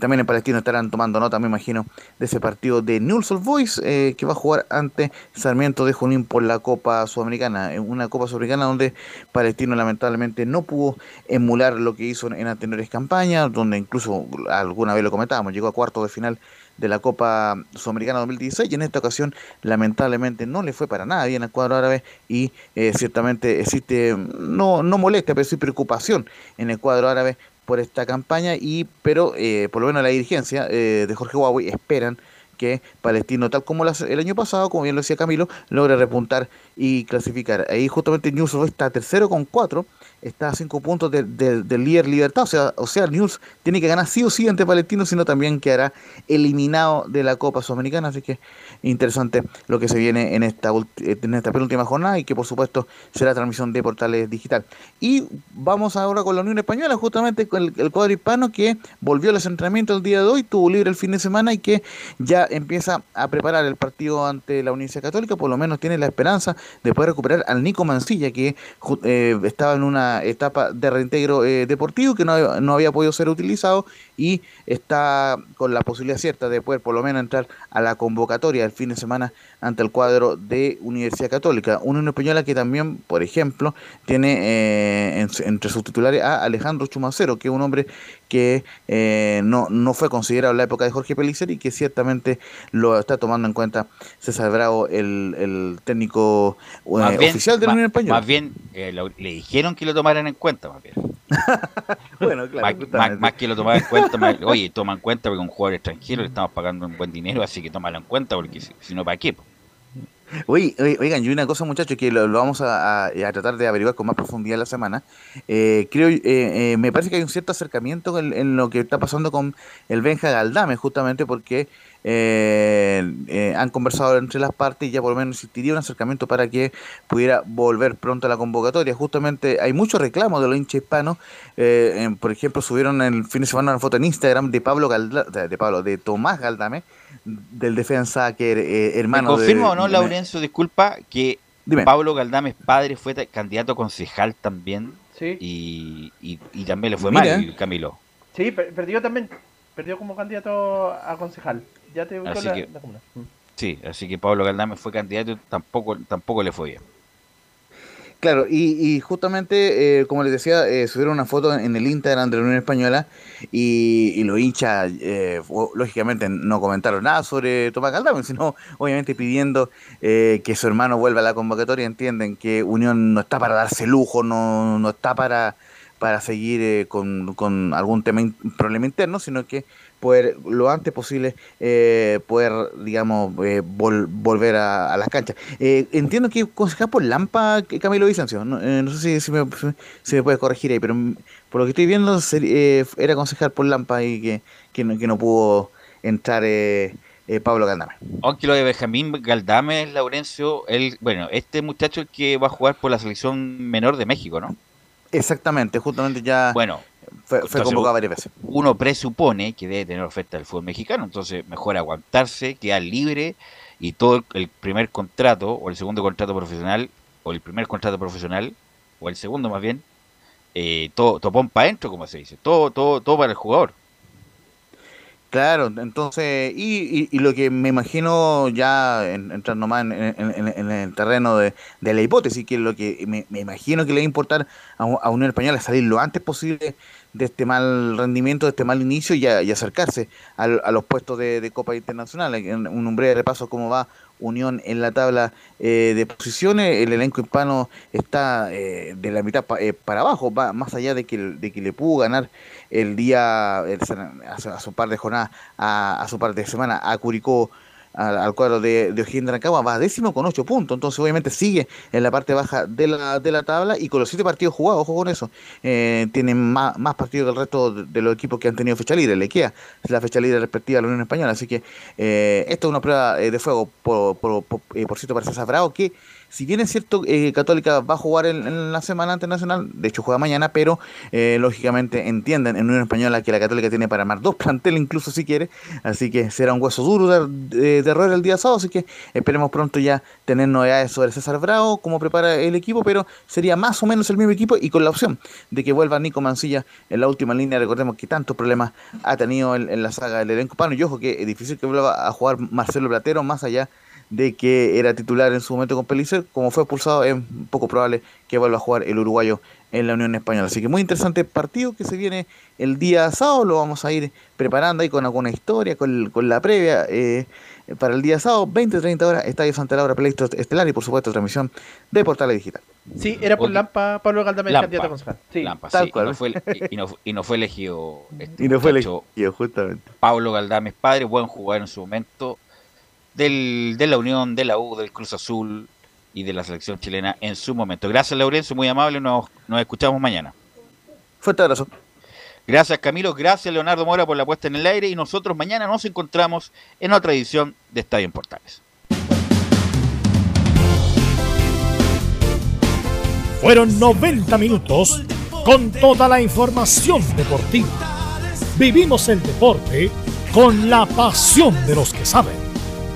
también en Palestino estarán tomando nota, me imagino, de ese partido de Newell's Old Boys eh, que va a jugar ante Sarmiento de Junín por la Copa Sudamericana, una Copa Sudamericana donde Palestino lamentablemente no pudo emular lo que hizo en, en anteriores campañas, donde incluso alguna vez lo comentábamos, llegó a cuarto de final de la Copa Sudamericana 2016 y en esta ocasión lamentablemente no le fue para nada bien al cuadro árabe y eh, ciertamente existe no, no molestia pero sí preocupación en el cuadro árabe por esta campaña y pero eh, por lo menos la dirigencia eh, de Jorge Huawei esperan que Palestino, tal como el año pasado, como bien lo decía Camilo, logre repuntar y clasificar. Ahí justamente News está tercero con cuatro, está a cinco puntos del de, de líder Libertad, o sea, o sea, News tiene que ganar sí o sí ante Palestino, sino también quedará eliminado de la Copa Sudamericana, así que interesante lo que se viene en esta, en esta penúltima jornada y que por supuesto será transmisión de portales digital. Y vamos ahora con la Unión Española, justamente con el, cuadro hispano que volvió al entrenamiento el día de hoy, tuvo libre el fin de semana y que ya empieza a preparar el partido ante la Universidad Católica, por lo menos tiene la esperanza de poder recuperar al Nico Mancilla, que eh, estaba en una etapa de reintegro eh, deportivo que no, no, había podido ser utilizado y está con la posibilidad cierta de poder por lo menos entrar a la convocatoria el fin de semana ante el cuadro de Universidad Católica. Una Unión Española que también, por ejemplo, tiene eh, en, entre sus titulares a Alejandro Chumacero, que es un hombre que eh, no, no fue considerado en la época de Jorge Pellicer y que ciertamente lo está tomando en cuenta César Bravo, el, el técnico eh, bien, oficial de la Unión Española. Más bien, eh, lo, le dijeron que lo tomaran en cuenta, más bien. [laughs] bueno, claro. Más, más, más, que lo tomaran en cuenta, más, oye, toma en cuenta porque un jugador extranjero le estamos pagando un buen dinero, así que tómalo en cuenta porque si, si no, ¿para qué? Oye, oigan, y una cosa, muchachos, que lo, vamos a, a, a, tratar de averiguar con más profundidad la semana. Eh, creo, eh, eh, me parece que hay un cierto acercamiento en, en, lo que está pasando con el Benja Galdame, justamente porque eh, han conversado entre las partes y ya por lo menos existiría un acercamiento para que pudiera volver pronto a la convocatoria. Justamente hay muchos reclamos de los hinchas hispanos. por ejemplo, subieron el fin de semana una foto en Instagram de Pablo Galdame, de Pablo, de Tomás Galdame del defensa que eh, hermano ¿Me confirmo o no, Laurencio, disculpa, que Dime. Pablo Galdames padre fue candidato a concejal también sí. y, y, y, también le fue Mira. mal, Camilo. Sí, perdió también, perdió como candidato a concejal. Ya te así la, que, la Sí, así que Pablo Galdames fue candidato y tampoco, tampoco le fue bien. Claro, y, y justamente, eh, como les decía, eh, subieron una foto en el Instagram de la Unión Española y, y los hinchas, eh, lógicamente, no comentaron nada sobre Tomás Caldame, sino obviamente pidiendo eh, que su hermano vuelva a la convocatoria. Entienden que Unión no está para darse lujo, no, no está para, para seguir eh, con, con algún tema, in, problema interno, sino que poder lo antes posible eh, poder digamos eh, vol volver a, a, las canchas. Eh, entiendo que concejal por Lampa Camilo Vicencio no, no sé si, si, me, si me puedes corregir ahí pero por lo que estoy viendo era concejal por Lampa y que, que, no, que no pudo entrar Pablo Galdame aunque lo de Benjamín Galdame Laurencio él, bueno este muchacho el que va a jugar por la selección menor de México ¿no? exactamente justamente ya bueno fue, fue convocado varias veces. Uno presupone que debe tener oferta del fútbol mexicano, entonces mejor aguantarse, quedar libre y todo el primer contrato o el segundo contrato profesional o el primer contrato profesional o el segundo más bien, eh, todo topón para adentro, como se dice, todo, todo, todo para el jugador. Claro, entonces, y, y, y, lo que me imagino ya en, entrando más en, el terreno de, la hipótesis, que lo que me, imagino que le va a importar a, Unión Española es salir lo antes posible de este mal rendimiento, de este mal inicio y, acercarse a, los puestos de, Copa Internacional. En un breve repaso cómo va Unión en la tabla eh, de posiciones. El elenco hispano está eh, de la mitad pa- eh, para abajo, va más allá de que, de que le pudo ganar el día, el- hace, hace un par de jornadas, a, a su par de semana, a Curicó al, cuadro de, de O'Higgins de va décimo con ocho puntos, entonces obviamente sigue en la parte baja de la, de la tabla y con los siete partidos jugados, ojo con eso, eh, tienen más, más partidos que el resto de, los equipos que han tenido fecha libre, le queda la fecha libre respectiva a la Unión Española, así que eh, esto es una prueba eh, de fuego, por, por, por, eh, por cierto, para César que si bien es cierto, eh, Católica va a jugar en, la semana internacional, de hecho juega mañana, pero eh, lógicamente entienden en Unión Española que la Católica tiene para armar dos [laughs] planteles, incluso si quiere, así que será un hueso duro de, de, roer el día sábado, así que esperemos pronto ya tener novedades sobre César Bravo, cómo prepara el equipo, pero sería más o menos el mismo equipo y con la opción de que vuelva Nico Mancilla en la última línea, recordemos que tantos problemas ha tenido en, la saga del elenco hispano, y ojo que es difícil que vuelva a jugar Marcelo Platero, más allá que era titular en su momento con Pelicer, como fue expulsado, es poco probable que vuelva a jugar el uruguayo en la Unión Española. Así que muy interesante partido que se viene el día sábado, lo vamos a ir preparando ahí con alguna historia, con, con la previa eh, para el día sábado, 20-30 horas, Estadio Santa Laura, Pleito Estelar y por supuesto transmisión de Portales Digital. Sí, era por Lampa, Pablo Galdamés, candidato a concejal. Sí. Lampa, tal sí, cual. Y, no fue, y- no, y no fue elegido este Y no fue elegido, justamente. Pablo Galdames padre, buen jugador en su momento, del, de la Unión, de la U, del Cruz Azul y de la selección chilena en su momento. Gracias, Laurencio, muy amable, nos, nos escuchamos mañana. Fuerte abrazo. Gracias, Camilo, gracias, Leonardo Mora, por la puesta en el aire y nosotros mañana nos encontramos en otra edición de Estadio en Portales. Fueron 90 minutos con toda la información deportiva. Vivimos el deporte con la pasión de los que saben.